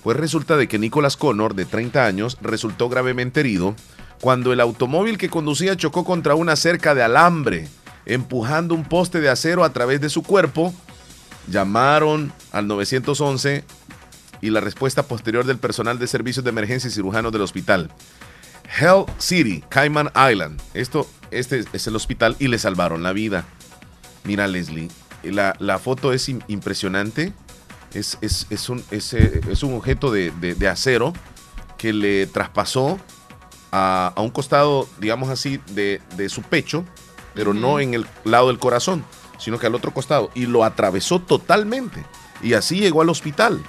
Pues resulta de que Nicholas Connor, de 30 años, resultó gravemente herido cuando el automóvil que conducía chocó contra una cerca de alambre, empujando un poste de acero a través de su cuerpo. Llamaron al 911 y la respuesta posterior del personal de servicios de emergencia y cirujanos del hospital. Hell City, Cayman Island. Esto, este es el hospital y le salvaron la vida. Mira, Leslie, la, la foto es im- impresionante. Es, es- es un, es, eh, es un objeto de, de- de acero que le traspasó a, a un costado, digamos así, de, de su pecho, pero no en el lado del corazón, sino que al otro costado. Y lo atravesó totalmente. Y así llegó al hospital.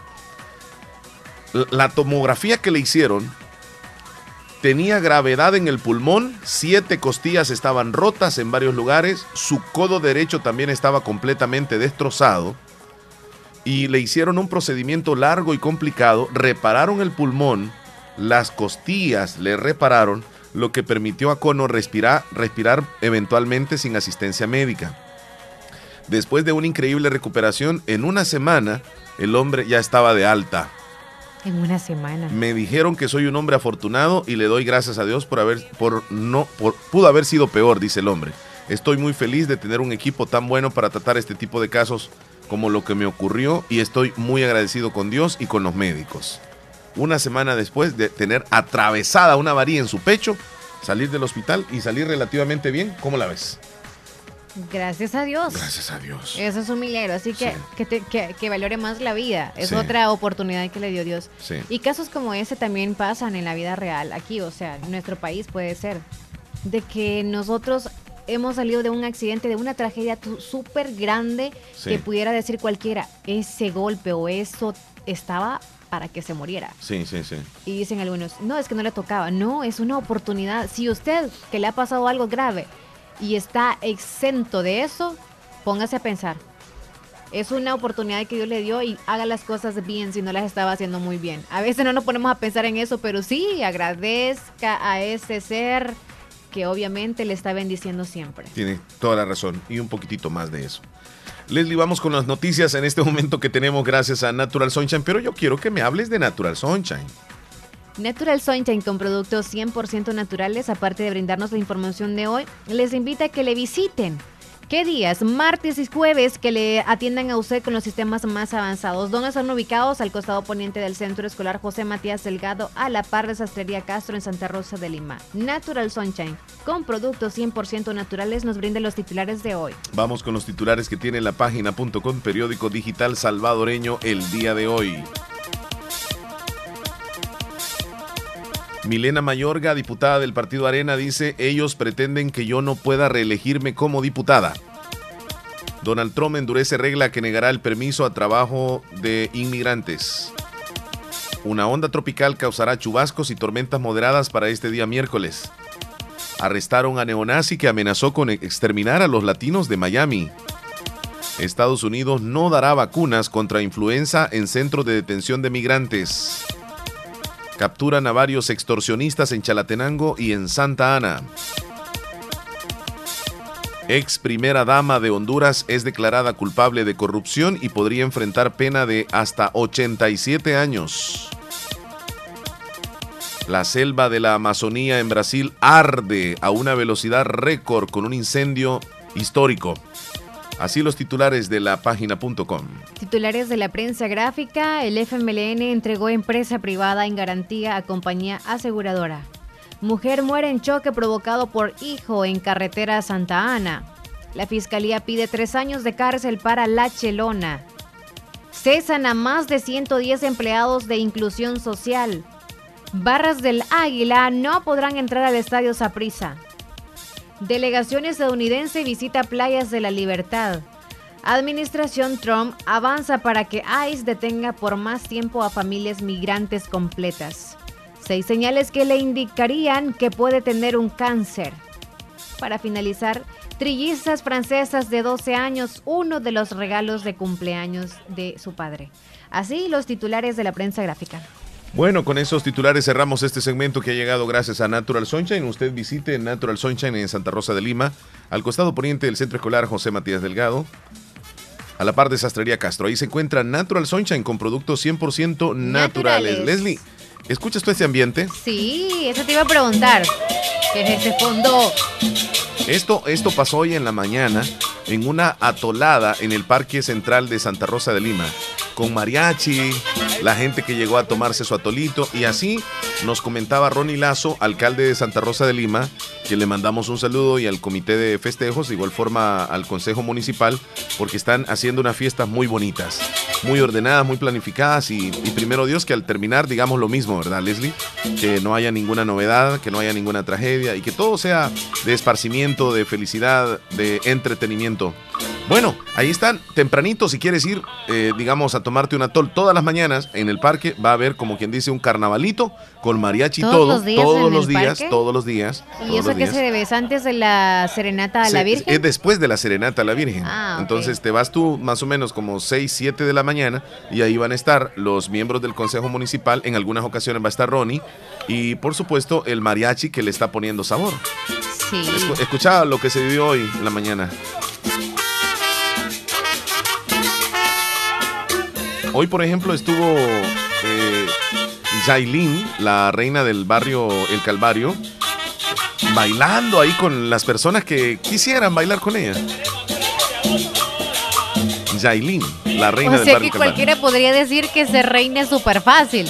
La tomografía que le hicieron tenía gravedad en el pulmón, siete costillas estaban rotas en varios lugares, su codo derecho también estaba completamente destrozado y le hicieron un procedimiento largo y complicado, repararon el pulmón, las costillas le repararon, lo que permitió a Cono respirar, respirar eventualmente sin asistencia médica. Después de una increíble recuperación, en una semana el hombre ya estaba de alta. En una semana. Me dijeron que soy un hombre afortunado y le doy gracias a Dios por haber, por no, por, pudo haber sido peor, dice el hombre. Estoy muy feliz de tener un equipo tan bueno para tratar este tipo de casos como lo que me ocurrió y estoy muy agradecido con Dios y con los médicos. Una semana después de tener atravesada una varilla en su pecho, salir del hospital y salir relativamente bien, ¿cómo la ves? Gracias a Dios. Gracias a Dios. Eso es un milagro. Así que, que, te- que- que valore más la vida. Es Sí. otra oportunidad que le dio Dios. Sí. Y casos como ese también pasan en la vida real, aquí, o sea, en nuestro país puede ser. De que nosotros hemos salido de un accidente, de una tragedia súper grande Sí. que pudiera decir cualquiera, ese golpe o eso estaba para que se muriera. Sí, sí, sí. Y dicen algunos, no, es que no le tocaba. No, es una oportunidad. Si usted, que le ha pasado algo grave y está exento de eso, póngase a pensar. Es una oportunidad que Dios le dio y haga las cosas bien si no las estaba haciendo muy bien. A veces no nos ponemos a pensar en eso, pero sí, agradezca a ese ser que obviamente le está bendiciendo siempre. Tiene toda la razón y un poquitito más de eso. Leslie, vamos con las noticias en este momento que tenemos gracias a Natural Sunshine, pero yo quiero que me hables de Natural Sunshine. Natural Sunshine con productos 100% naturales, aparte de brindarnos la información de hoy, les invita a que le visiten. ¿Qué días? Martes y jueves que le atiendan a usted con los sistemas más avanzados. ¿Dónde están ubicados? Al costado poniente del Centro Escolar José Matías Delgado, a la par de Sastrería Castro en Santa Rosa de Lima. Natural Sunshine, con productos 100% naturales, nos brinda los titulares de hoy. Vamos con los titulares que tiene la página.com, periódico digital salvadoreño, el día de hoy. Milena Mayorga, diputada del Partido Arena, dice, ellos pretenden que yo no pueda reelegirme como diputada. Donald Trump endurece regla que negará el permiso a trabajo de inmigrantes. Una onda tropical causará chubascos y tormentas moderadas para este día miércoles. Arrestaron a neonazi que amenazó con exterminar a los latinos de Miami. Estados Unidos no dará vacunas contra influenza en centros de detención de migrantes. Capturan a varios extorsionistas en Chalatenango y en Santa Ana. Ex primera dama de Honduras es declarada culpable de corrupción y podría enfrentar pena de hasta 87 años. La selva de la Amazonía en Brasil arde a una velocidad récord con un incendio histórico. Así los titulares de la página.com. Titulares de la prensa gráfica, el FMLN entregó empresa privada en garantía a compañía aseguradora. Mujer muere en choque provocado por hijo en carretera Santa Ana. La fiscalía pide tres años de cárcel para La Chelona. Cesan a más de 110 empleados de inclusión social. Barras del Águila no podrán entrar al estadio Saprissa. Delegación estadounidense visita playas de la libertad. Administración Trump avanza para que ICE detenga por más tiempo a familias migrantes completas. Seis señales que le indicarían que puede tener un cáncer. Para finalizar, trillizas francesas de 12 años, uno de los regalos de cumpleaños de su padre. Así los titulares de la prensa gráfica. Bueno, con esos titulares cerramos este segmento que ha llegado gracias a Natural Sunshine. Usted visite Natural Sunshine en Santa Rosa de Lima, al costado poniente del Centro Escolar José Matías Delgado, a la par de Sastrería Castro. Ahí se encuentra Natural Sunshine con productos 100% naturales. Naturales. Leslie, ¿escuchas tú este ambiente? Sí, eso te iba a preguntar. ¿Qué es ese fondo? Esto, esto pasó hoy en la mañana en una atolada en el Parque Central de Santa Rosa de Lima, con mariachi, la gente que llegó a tomarse su atolito y así nos comentaba Ronnie Lazo, alcalde de Santa Rosa de Lima, que le mandamos un saludo y al comité de festejos, de igual forma al Consejo Municipal, porque están haciendo unas fiestas muy bonitas, muy ordenadas, muy planificadas y, y primero Dios que al terminar digamos lo mismo, ¿verdad Leslie? Que no haya ninguna novedad, que no haya ninguna tragedia y que todo sea de esparcimiento, de felicidad, de entretenimiento. Bueno, ahí están, tempranito, si quieres ir, eh, digamos, a tomarte un atol todas las mañanas en el parque, va a haber, como quien dice, un carnavalito con mariachi ¿Todos todo, los días todos los días, todos los días. ¿Y eso qué se debe? ¿Es antes de la serenata a la Virgen? Es después de la serenata a la Virgen. Ah. Entonces te vas tú más o menos como 6, 7 de la mañana y ahí van a estar los miembros del Consejo Municipal. En algunas ocasiones va a estar Ronnie y por supuesto el mariachi que le está poniendo sabor. Sí. Escu- escucha lo que se vivió hoy en la mañana. Hoy, por ejemplo, estuvo eh, Yailin, la reina del barrio El Calvario, bailando ahí con las personas que quisieran bailar con ella. Yailin, la reina o del sea barrio que El Calvario. cualquiera podría decir que se reina súper fácil.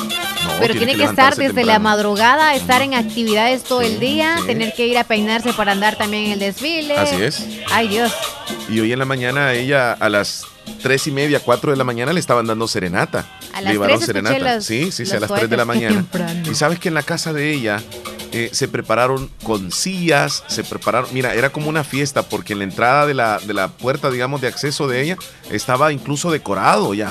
Pero tiene, que, estar desde la madrugada, estar en actividades todo el día, sí. tener que ir a peinarse para andar también en el desfile. Así es. Ay, Dios. Y hoy en la mañana ella a las tres y media, cuatro de la mañana le estaban dando serenata. A le las escuché serenata. los- sí, sí, sí, a las tres de la mañana. temprano. Y sabes que en la casa de ella eh, se prepararon con sillas, se prepararon, mira, era como una fiesta porque en la entrada de la, de la puerta, digamos, de acceso de ella estaba incluso decorado ya.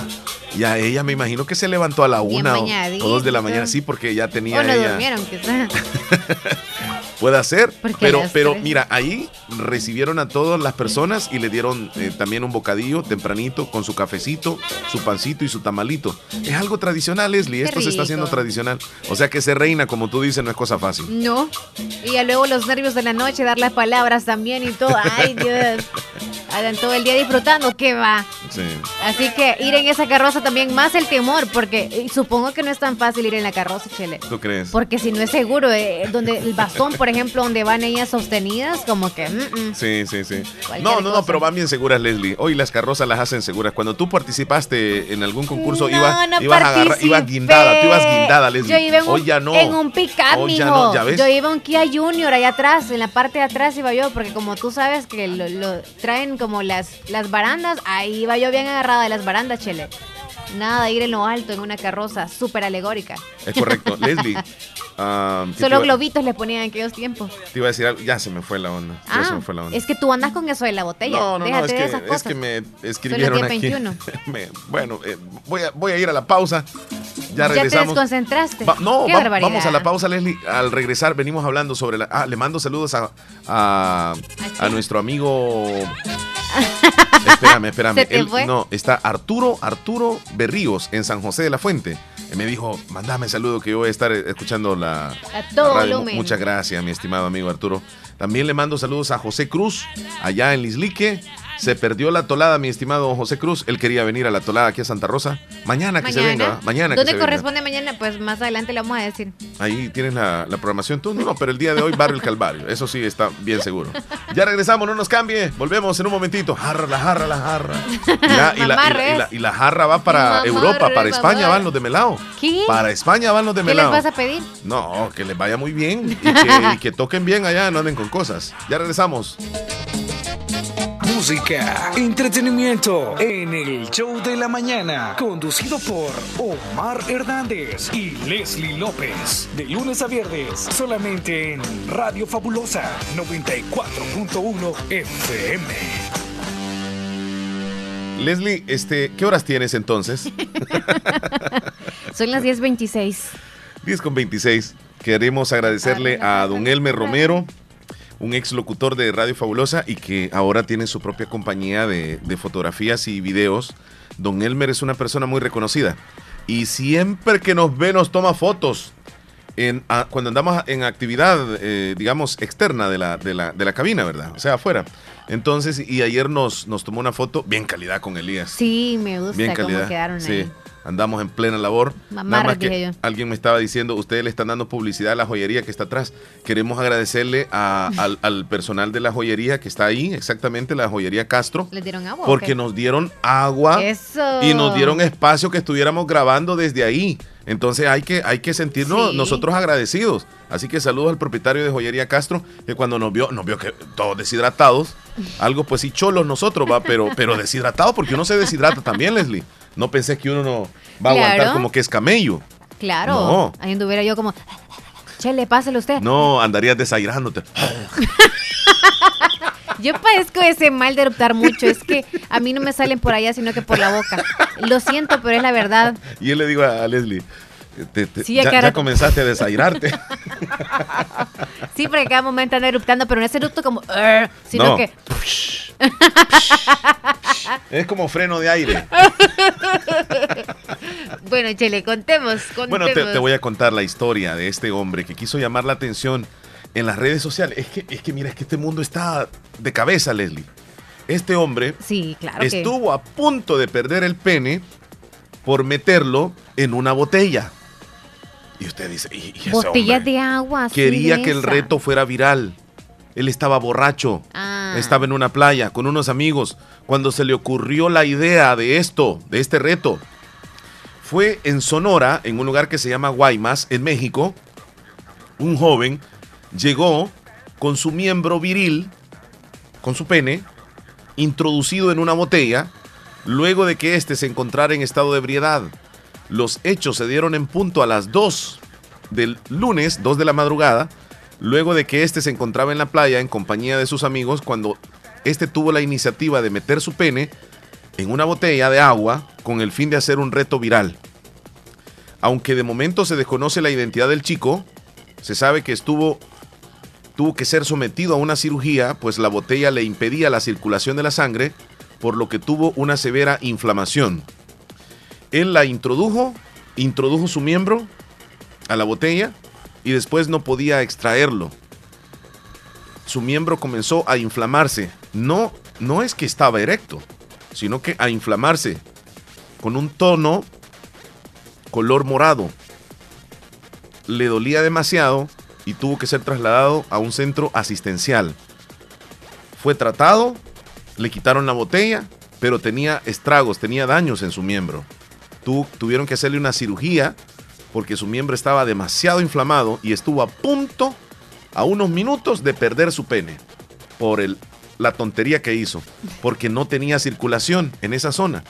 Y a ella me imagino que se levantó a la una o, dos de la mañana, sí, porque ya tenía O no ella. durmieron, quizás. Puede ser, pero, pero tres. mira, ahí recibieron a todas las personas y le dieron eh, también un bocadillo tempranito con su cafecito, su pancito y su tamalito. Es algo tradicional, Leslie, Qué esto se está haciendo tradicional. O sea que ser reina, como tú dices, no es cosa fácil. No. Y ya luego los nervios de la noche, dar las palabras también y todo. Ay, Dios. Hagan todo el día disfrutando, ¿qué va? Sí. Así que ir en esa carroza también más el temor, porque eh, supongo que no es tan fácil ir en la carroza, Chele. ¿Tú crees? Porque si no es seguro, eh, donde el bastón, por ejemplo, donde van ellas sostenidas, como que... mm, mm. Sí, sí, sí. No, no, no, pero van bien seguras, Leslie. Hoy las carrozas las hacen seguras. Cuando tú participaste en algún concurso, No, ibas, no ibas, guindada, tú ibas guindada, Leslie. Yo iba en un, Hoy ya no. en un pick-up, Hoy ya no, ¿ya ves? Yo iba un Kia Junior allá atrás, en la parte de atrás iba yo, porque como tú sabes que lo, lo traen como las, las barandas, ahí iba yo bien agarrada de las barandas, chele. Nada de ir en lo alto en una carroza súper alegórica. Es correcto. Leslie. ah, ¿qué te Solo globitos le ponían en aquellos tiempos. Te iba a decir algo. Ya se me fue la onda. Ya se Ah, me fue la onda. es que tú andas con eso de la botella. No, no, no, Déjate es de que, esas es que me escribieron aquí. 10:21. Me- bueno, eh, voy, a, voy a ir a la pausa. Ya Ya te regresamos. desconcentraste. Va- no, Qué va- barbaridad. vamos a la pausa, Leslie. Al regresar venimos hablando sobre la... Ah, le mando saludos a, a, a nuestro amigo... espérame, espérame. ¿Se te Él- fue? no, está Arturo, Arturo Berríos en San José de la Fuente. Él me dijo, mandame saludo que yo voy a estar escuchando la, A todo la radio. Muchas gracias, mi estimado amigo Arturo. También le mando saludos a José Cruz, allá en Lislique. Se perdió la tolada, mi estimado José Cruz. Él quería venir a la tolada aquí a Santa Rosa. Mañana que se venga. Mañana que ¿Dónde se venga. corresponde mañana? Pues más adelante le vamos a decir. Ahí tienes la, la programación tú. No, no, pero el día de hoy Barrio El Calvario. Eso sí está bien seguro. Ya regresamos, no nos cambie. Volvemos en un momentito. Jarra, la jarra, la jarra. Y, la- y la, y la- y la- y la jarra va para Europa, para España van los de Melao. ¿Qué? Para España van los de ¿Qué les Melao. vas a pedir? No, que les vaya muy bien y que, y que toquen bien allá, no anden con cosas. Ya regresamos. Música, entretenimiento en el show de la mañana, conducido por Omar Hernández y Leslie López, de lunes a viernes, solamente en Radio Fabulosa 94.1 FM. Leslie, este, ¿qué horas tienes entonces? Son las 10.26. 10 con 26. Queremos agradecerle a don Elmer Romero, un ex locutor de Radio Fabulosa y que ahora tiene su propia compañía de, de fotografías y videos. Don Elmer es una persona muy reconocida y siempre que nos ve nos toma fotos. En, a- cuando andamos en actividad, eh, digamos, externa de la, de, la, de la cabina, ¿verdad? O sea, afuera. Entonces, y ayer nos, nos tomó una foto bien calidad con Elías. Sí, me gusta Bien cómo calidad. quedaron sí. ahí. Andamos en plena labor. Mamarras, Nada más que alguien me estaba diciendo, ustedes le están dando publicidad a la joyería que está atrás. Queremos agradecerle a- al, al personal de la joyería que está ahí, exactamente la joyería Castro, ¿Les dieron agua? porque nos dieron agua Eso. y nos dieron espacio que estuviéramos grabando desde ahí. Entonces hay que, hay que sentirnos Sí. nosotros agradecidos. Así que saludos al propietario de Joyería Castro, que cuando nos vio, nos vio que todos deshidratados. Algo pues sí cholos nosotros, va, pero, pero deshidratados porque uno se deshidrata también, Leslie. No pensé que uno no va a aguantar como que es camello. Claro. No. Ahí anduviera yo como. Chele, pásale usted. No, andarías desairándote. Yo padezco ese mal de eruptar mucho. Es que a mí no me salen por allá, sino que por la boca. Lo siento, pero es la verdad. Y él le digo a, Leslie, te- te- Sí, ya, comenzaste a desairarte. Sí, porque cada momento anda eruptando, pero no es erupto como. Sino No. que. es como freno de aire. bueno, Chele, contemos, contemos. Bueno, te, te voy a contar la historia de este hombre que quiso llamar la atención en las redes sociales. Es que, es que mira, es que este mundo está de cabeza, Leslie. Este hombre Sí, claro. que- estuvo a punto de perder el pene por meterlo en una botella. Y usted dice, y, Botellas de agua. quería que el reto fuera viral. Él estaba borracho. Ah. Estaba en una playa con unos amigos cuando se le ocurrió la idea de esto, de este reto. fue en Sonora, en un lugar que se llama Guaymas, en México. Un joven llegó con su miembro viril, con su pene, introducido en una botella, luego de que éste se encontrara en estado de ebriedad. Los hechos se dieron en punto a las 2 del lunes, 2 de la madrugada, luego de que éste se encontraba en la playa en compañía de sus amigos cuando éste tuvo la iniciativa de meter su pene en una botella de agua con el fin de hacer un reto viral. Aunque de momento se desconoce la identidad del chico, se sabe que estuvo tuvo que ser sometido a una cirugía, pues la botella le impedía la circulación de la sangre, por lo que tuvo una severa inflamación. Él la introdujo, introdujo su miembro a la botella y después no podía extraerlo. Su miembro comenzó a inflamarse. No, no es que estaba erecto, sino que a inflamarse con un tono color morado. Le dolía demasiado y tuvo que ser trasladado a un centro asistencial. Fue tratado, le quitaron la botella, pero tenía estragos, tenía daños en su miembro. tuvieron que hacerle una cirugía porque su miembro estaba demasiado inflamado y estuvo a punto, a unos minutos, de perder su pene por el, la tontería que hizo, porque no tenía circulación en esa zona.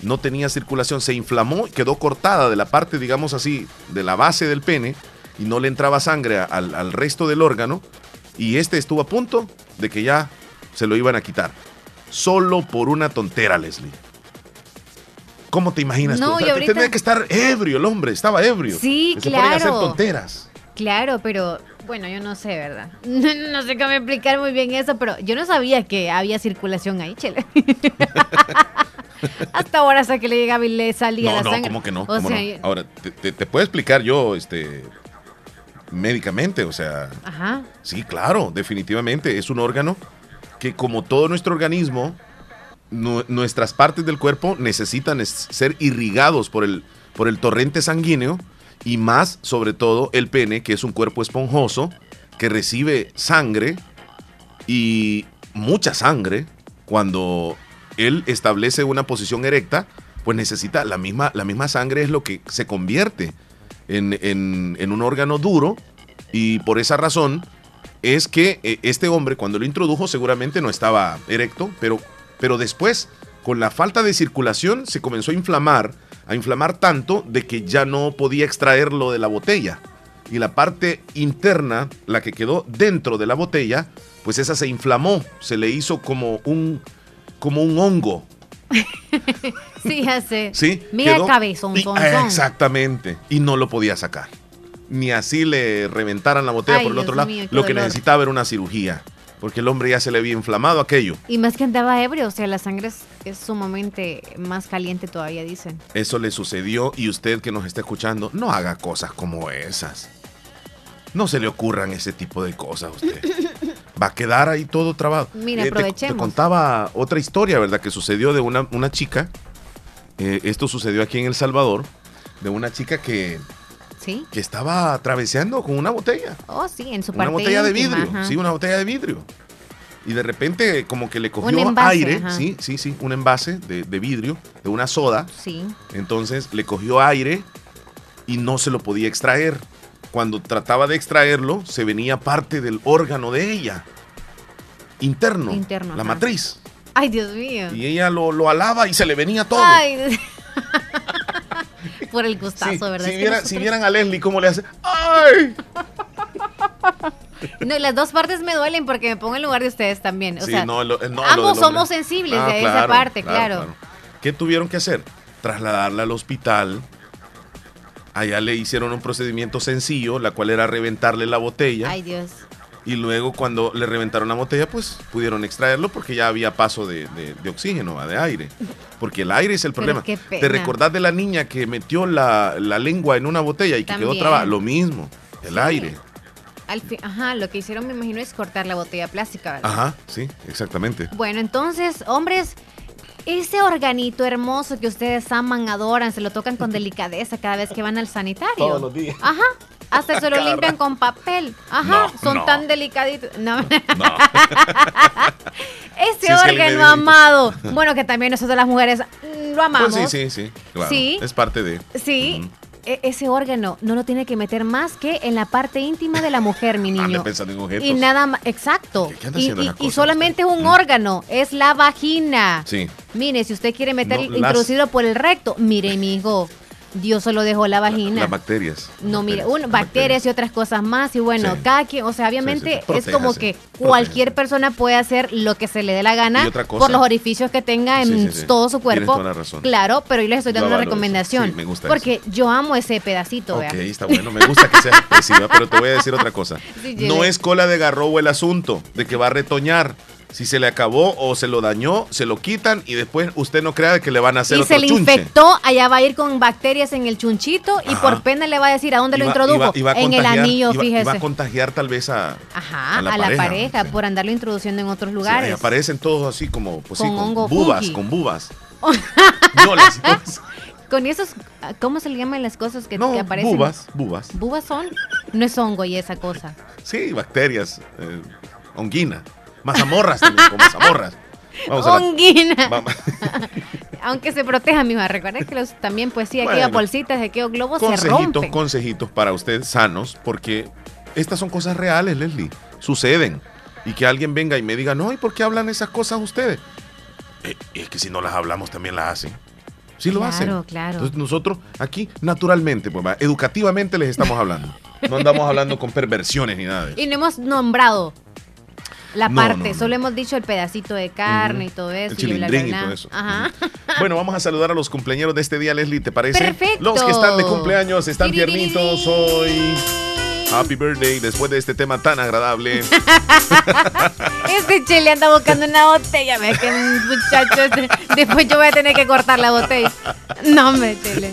No tenía circulación, se inflamó, quedó cortada de la parte, digamos así, de la base del pene y no le entraba sangre al, al resto del órgano y este estuvo a punto de que ya se lo iban a quitar. Solo por una tontera, Leslie. ¿Cómo te imaginas No, tú? y ahorita- Tenía que estar ebrio el hombre, estaba ebrio. Sí, Que Se ponen a hacer claro. tonteras. Claro, pero bueno, yo no sé, ¿verdad? No sé cómo explicar muy bien eso, pero yo no sabía que había circulación ahí, chele. Hasta ahora hasta que le llegaba y le salía No, la no, sangre. ¿cómo que no? O ¿Cómo sea, no? Ahora, te, te- te puedo explicar yo, este, médicamente, o sea, Ajá. sí, claro, definitivamente, es un órgano que como todo nuestro organismo, nu- nuestras partes del cuerpo necesitan es- ser irrigados por el, por el torrente sanguíneo y más, sobre todo, el pene, que es un cuerpo esponjoso, que recibe sangre y mucha sangre cuando él establece una posición erecta, pues necesita la misma, la misma sangre es lo que se convierte en, en- un órgano duro y por esa razón es que eh, este hombre cuando lo introdujo seguramente no estaba erecto, pero, pero después con la falta de circulación se comenzó a inflamar, a inflamar tanto de que ya no podía extraerlo de la botella. Y la parte interna, la que quedó dentro de la botella, pues esa se inflamó, se le hizo como un, como un hongo, Sí, ya sé. ¿sí? Mira Quedó- cabezón, y- son, son. Exactamente. Y no lo podía sacar. Ni así le reventaran la botella Ay, por el otro Dios lado. mío, lo que dolor. necesitaba era una cirugía. Porque el hombre ya se le había inflamado aquello. Y más que andaba ebrio, o sea, la sangre es, es sumamente más caliente todavía, dicen. Eso le sucedió y usted que nos está escuchando, no haga cosas como esas. No se le ocurran ese tipo de cosas a usted. Va a quedar ahí todo trabado. Mira, Eh, te- te, aprovechemos. contaba otra historia, ¿verdad? Que sucedió de una, una chica. eh, esto sucedió aquí en El Salvador. De una chica que, ¿Sí? que estaba atravesando con una botella. Oh, sí, en su Una parte botella de vidrio. ajá. Sí, una botella de vidrio. Y de repente como que le cogió envase, aire. ajá. Sí, sí, sí. Un envase de, de vidrio, de una soda. Sí. Entonces le cogió aire y no se lo podía extraer. Cuando trataba de extraerlo, se venía parte del órgano de ella. Interno. Interno, La ajá. matriz. Ay, Dios mío. Y ella lo, lo alaba y se le venía todo. Ay. Por el gustazo, ¿verdad? si, Es que vieran, nosotros- si vieran a Leslie cómo le hace. ¡Ay! No, las dos partes me duelen porque me pongo en lugar de ustedes también. O Sí, sea, no, lo- no, lo ambos somos sensibles Ah, de esa claro, parte, claro. ¿Qué tuvieron que hacer? Trasladarla al hospital. Allá le hicieron un procedimiento sencillo, la cual era reventarle la botella. Ay, Dios. Y luego cuando le reventaron la botella, pues pudieron extraerlo porque ya había paso de, de- de oxígeno, de aire. Porque el aire es el problema. qué pena. ¿Te recordás de la niña que metió la, la lengua en una botella y que quedó trabada? Lo mismo, el aire. Al fin, ajá, lo que hicieron me imagino es cortar la botella plástica, ¿verdad? Ajá, sí, exactamente. Bueno, entonces, hombres, ese organito hermoso que ustedes aman, adoran, se lo tocan con delicadeza cada vez que van al sanitario. Todos los días. Ajá. Hasta se lo limpian con papel. Ajá. No, son no. tan delicaditos. No. Ese Si es que alguien órgano amado. Bueno, que también nosotros las mujeres lo amamos. Pues sí, sí, sí. Claro. Sí. Es parte de. Sí, ese órgano no lo tiene que meter más que en la parte íntima de la mujer, mi Ande niño. pensando en. Y nada más, exacto. qué Y, solamente es un órgano, es la vagina. Sí. Mire, si usted quiere meter, No, las- introducirlo por el recto, mire, mi hijo, Dios solo dejó la vagina. Las bacterias. No, mire, un, bacterias y otras cosas más. Y bueno, Sí. cada quien, o sea, obviamente Sí, sí, es como que cualquier persona puede hacer lo que se le dé la gana por los orificios que tenga en todo su cuerpo. toda la razón. Claro, pero yo les estoy dando una recomendación. Me gusta porque yo amo ese pedacito, Ok, vea. está bueno. Me gusta que seas expresiva, pero te voy a decir otra cosa. No es cola de garrobo el asunto de que va a retoñar. Si se le acabó o se lo dañó, se lo quitan y después usted no crea que le van a hacer Y otro se le chunche. infectó, allá va a ir con bacterias en el chunchito y Ajá. por pena le va a decir a dónde lo introdujo. iba- en el anillo, fíjese. Iba a contagiar tal vez a, Ajá, a la pareja, por andarlo introduciendo en otros Sí, lugares. aparecen todos así como, pues, sí, Con con hongo bubas, con bubas. no, las, las- Con esos, ¿cómo se le llaman las cosas que, que aparecen? bubas, bubas. ¿Bubas son? No es hongo y esa cosa. Sí, bacterias, eh, onguina, mazamorras también, con mazamorras. Vamos a la-. Aunque se proteja, misma. Recuerden que los, también, pues sí, aquellas Bueno. bolsitas, aquellos globos se consejitos, rompen. consejitos para usted sanos, porque estas son cosas reales, Leslie. Suceden. Y que alguien venga y me diga, no, ¿y por qué hablan esas cosas ustedes? Eh, es que si no las hablamos, también las hacen. Sí lo Claro, hacen. claro. Entonces nosotros aquí, naturalmente, pues, va, educativamente les estamos hablando. No andamos hablando con perversiones ni nada de eso. Y no hemos nombrado la No, parte, no, no. solo hemos dicho el pedacito de carne y todo eso. El y bla, bla, chilindrín y bla. todo eso. Ajá. Bueno, vamos a saludar a los cumpleaños de este día, Leslie, ¿te parece? Perfecto. Los que están de cumpleaños están tiernitos hoy. Happy birthday después de este tema tan agradable. Este chile anda buscando una botella. Ve que muchacho, después yo voy a tener que cortar la botella. No me chile.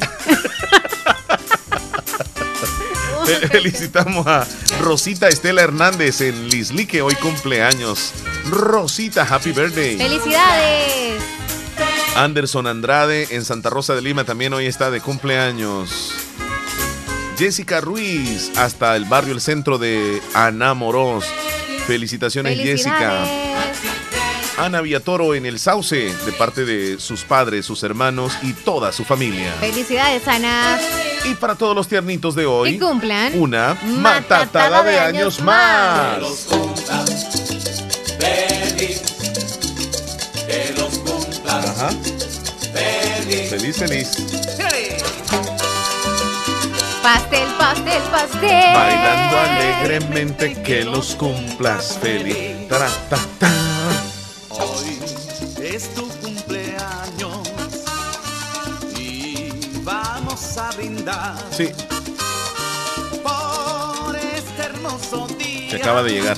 Fe- Felicitamos a Rosita Estela Hernández en Lisli, que hoy cumpleaños. Rosita, happy birthday. ¡Felicidades! Anderson Andrade en Santa Rosa de Lima también hoy está de cumpleaños. Jessica Ruiz, hasta el barrio El Centro de Anamoros. Felicitaciones, Jessica. Ana Villatoro en el Sauce, de parte de sus padres, sus hermanos y toda su familia. ¡Felicidades, Ana! Y para todos los tiernitos de hoy, Que cumplan. una matatada de años más. Que los cumplas Ajá. feliz. Feliz, feliz. Pastel, pastel, pastel. Bailando alegremente que los cumplas feliz. Tara, ta, ta. Sí, por este hermoso día se acaba de llegar.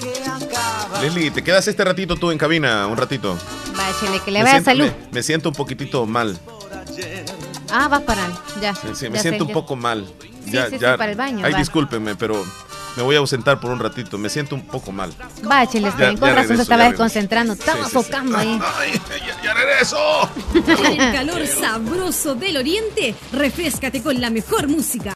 que acaba. Leslie, ¿te quedas este ratito tú en cabina? Un ratito. Báchele, que le Me vaya siento- salud. Me, me siento un poquitito mal. Ah, vas para ya. Sí, sí, me ya siento sé, un ya. poco mal. Sí, sí, sí, para el baño, Ay, va. discúlpeme, pero me voy a ausentar por un ratito. Me siento un poco mal. Ya- Steven, con ya razón se regreso, estaba ya regreso. desconcentrando. Estaba Sí, sí, sí. socando ahí. ¡Ya regreso! Para el calor sabroso del oriente, refrescate con la mejor música.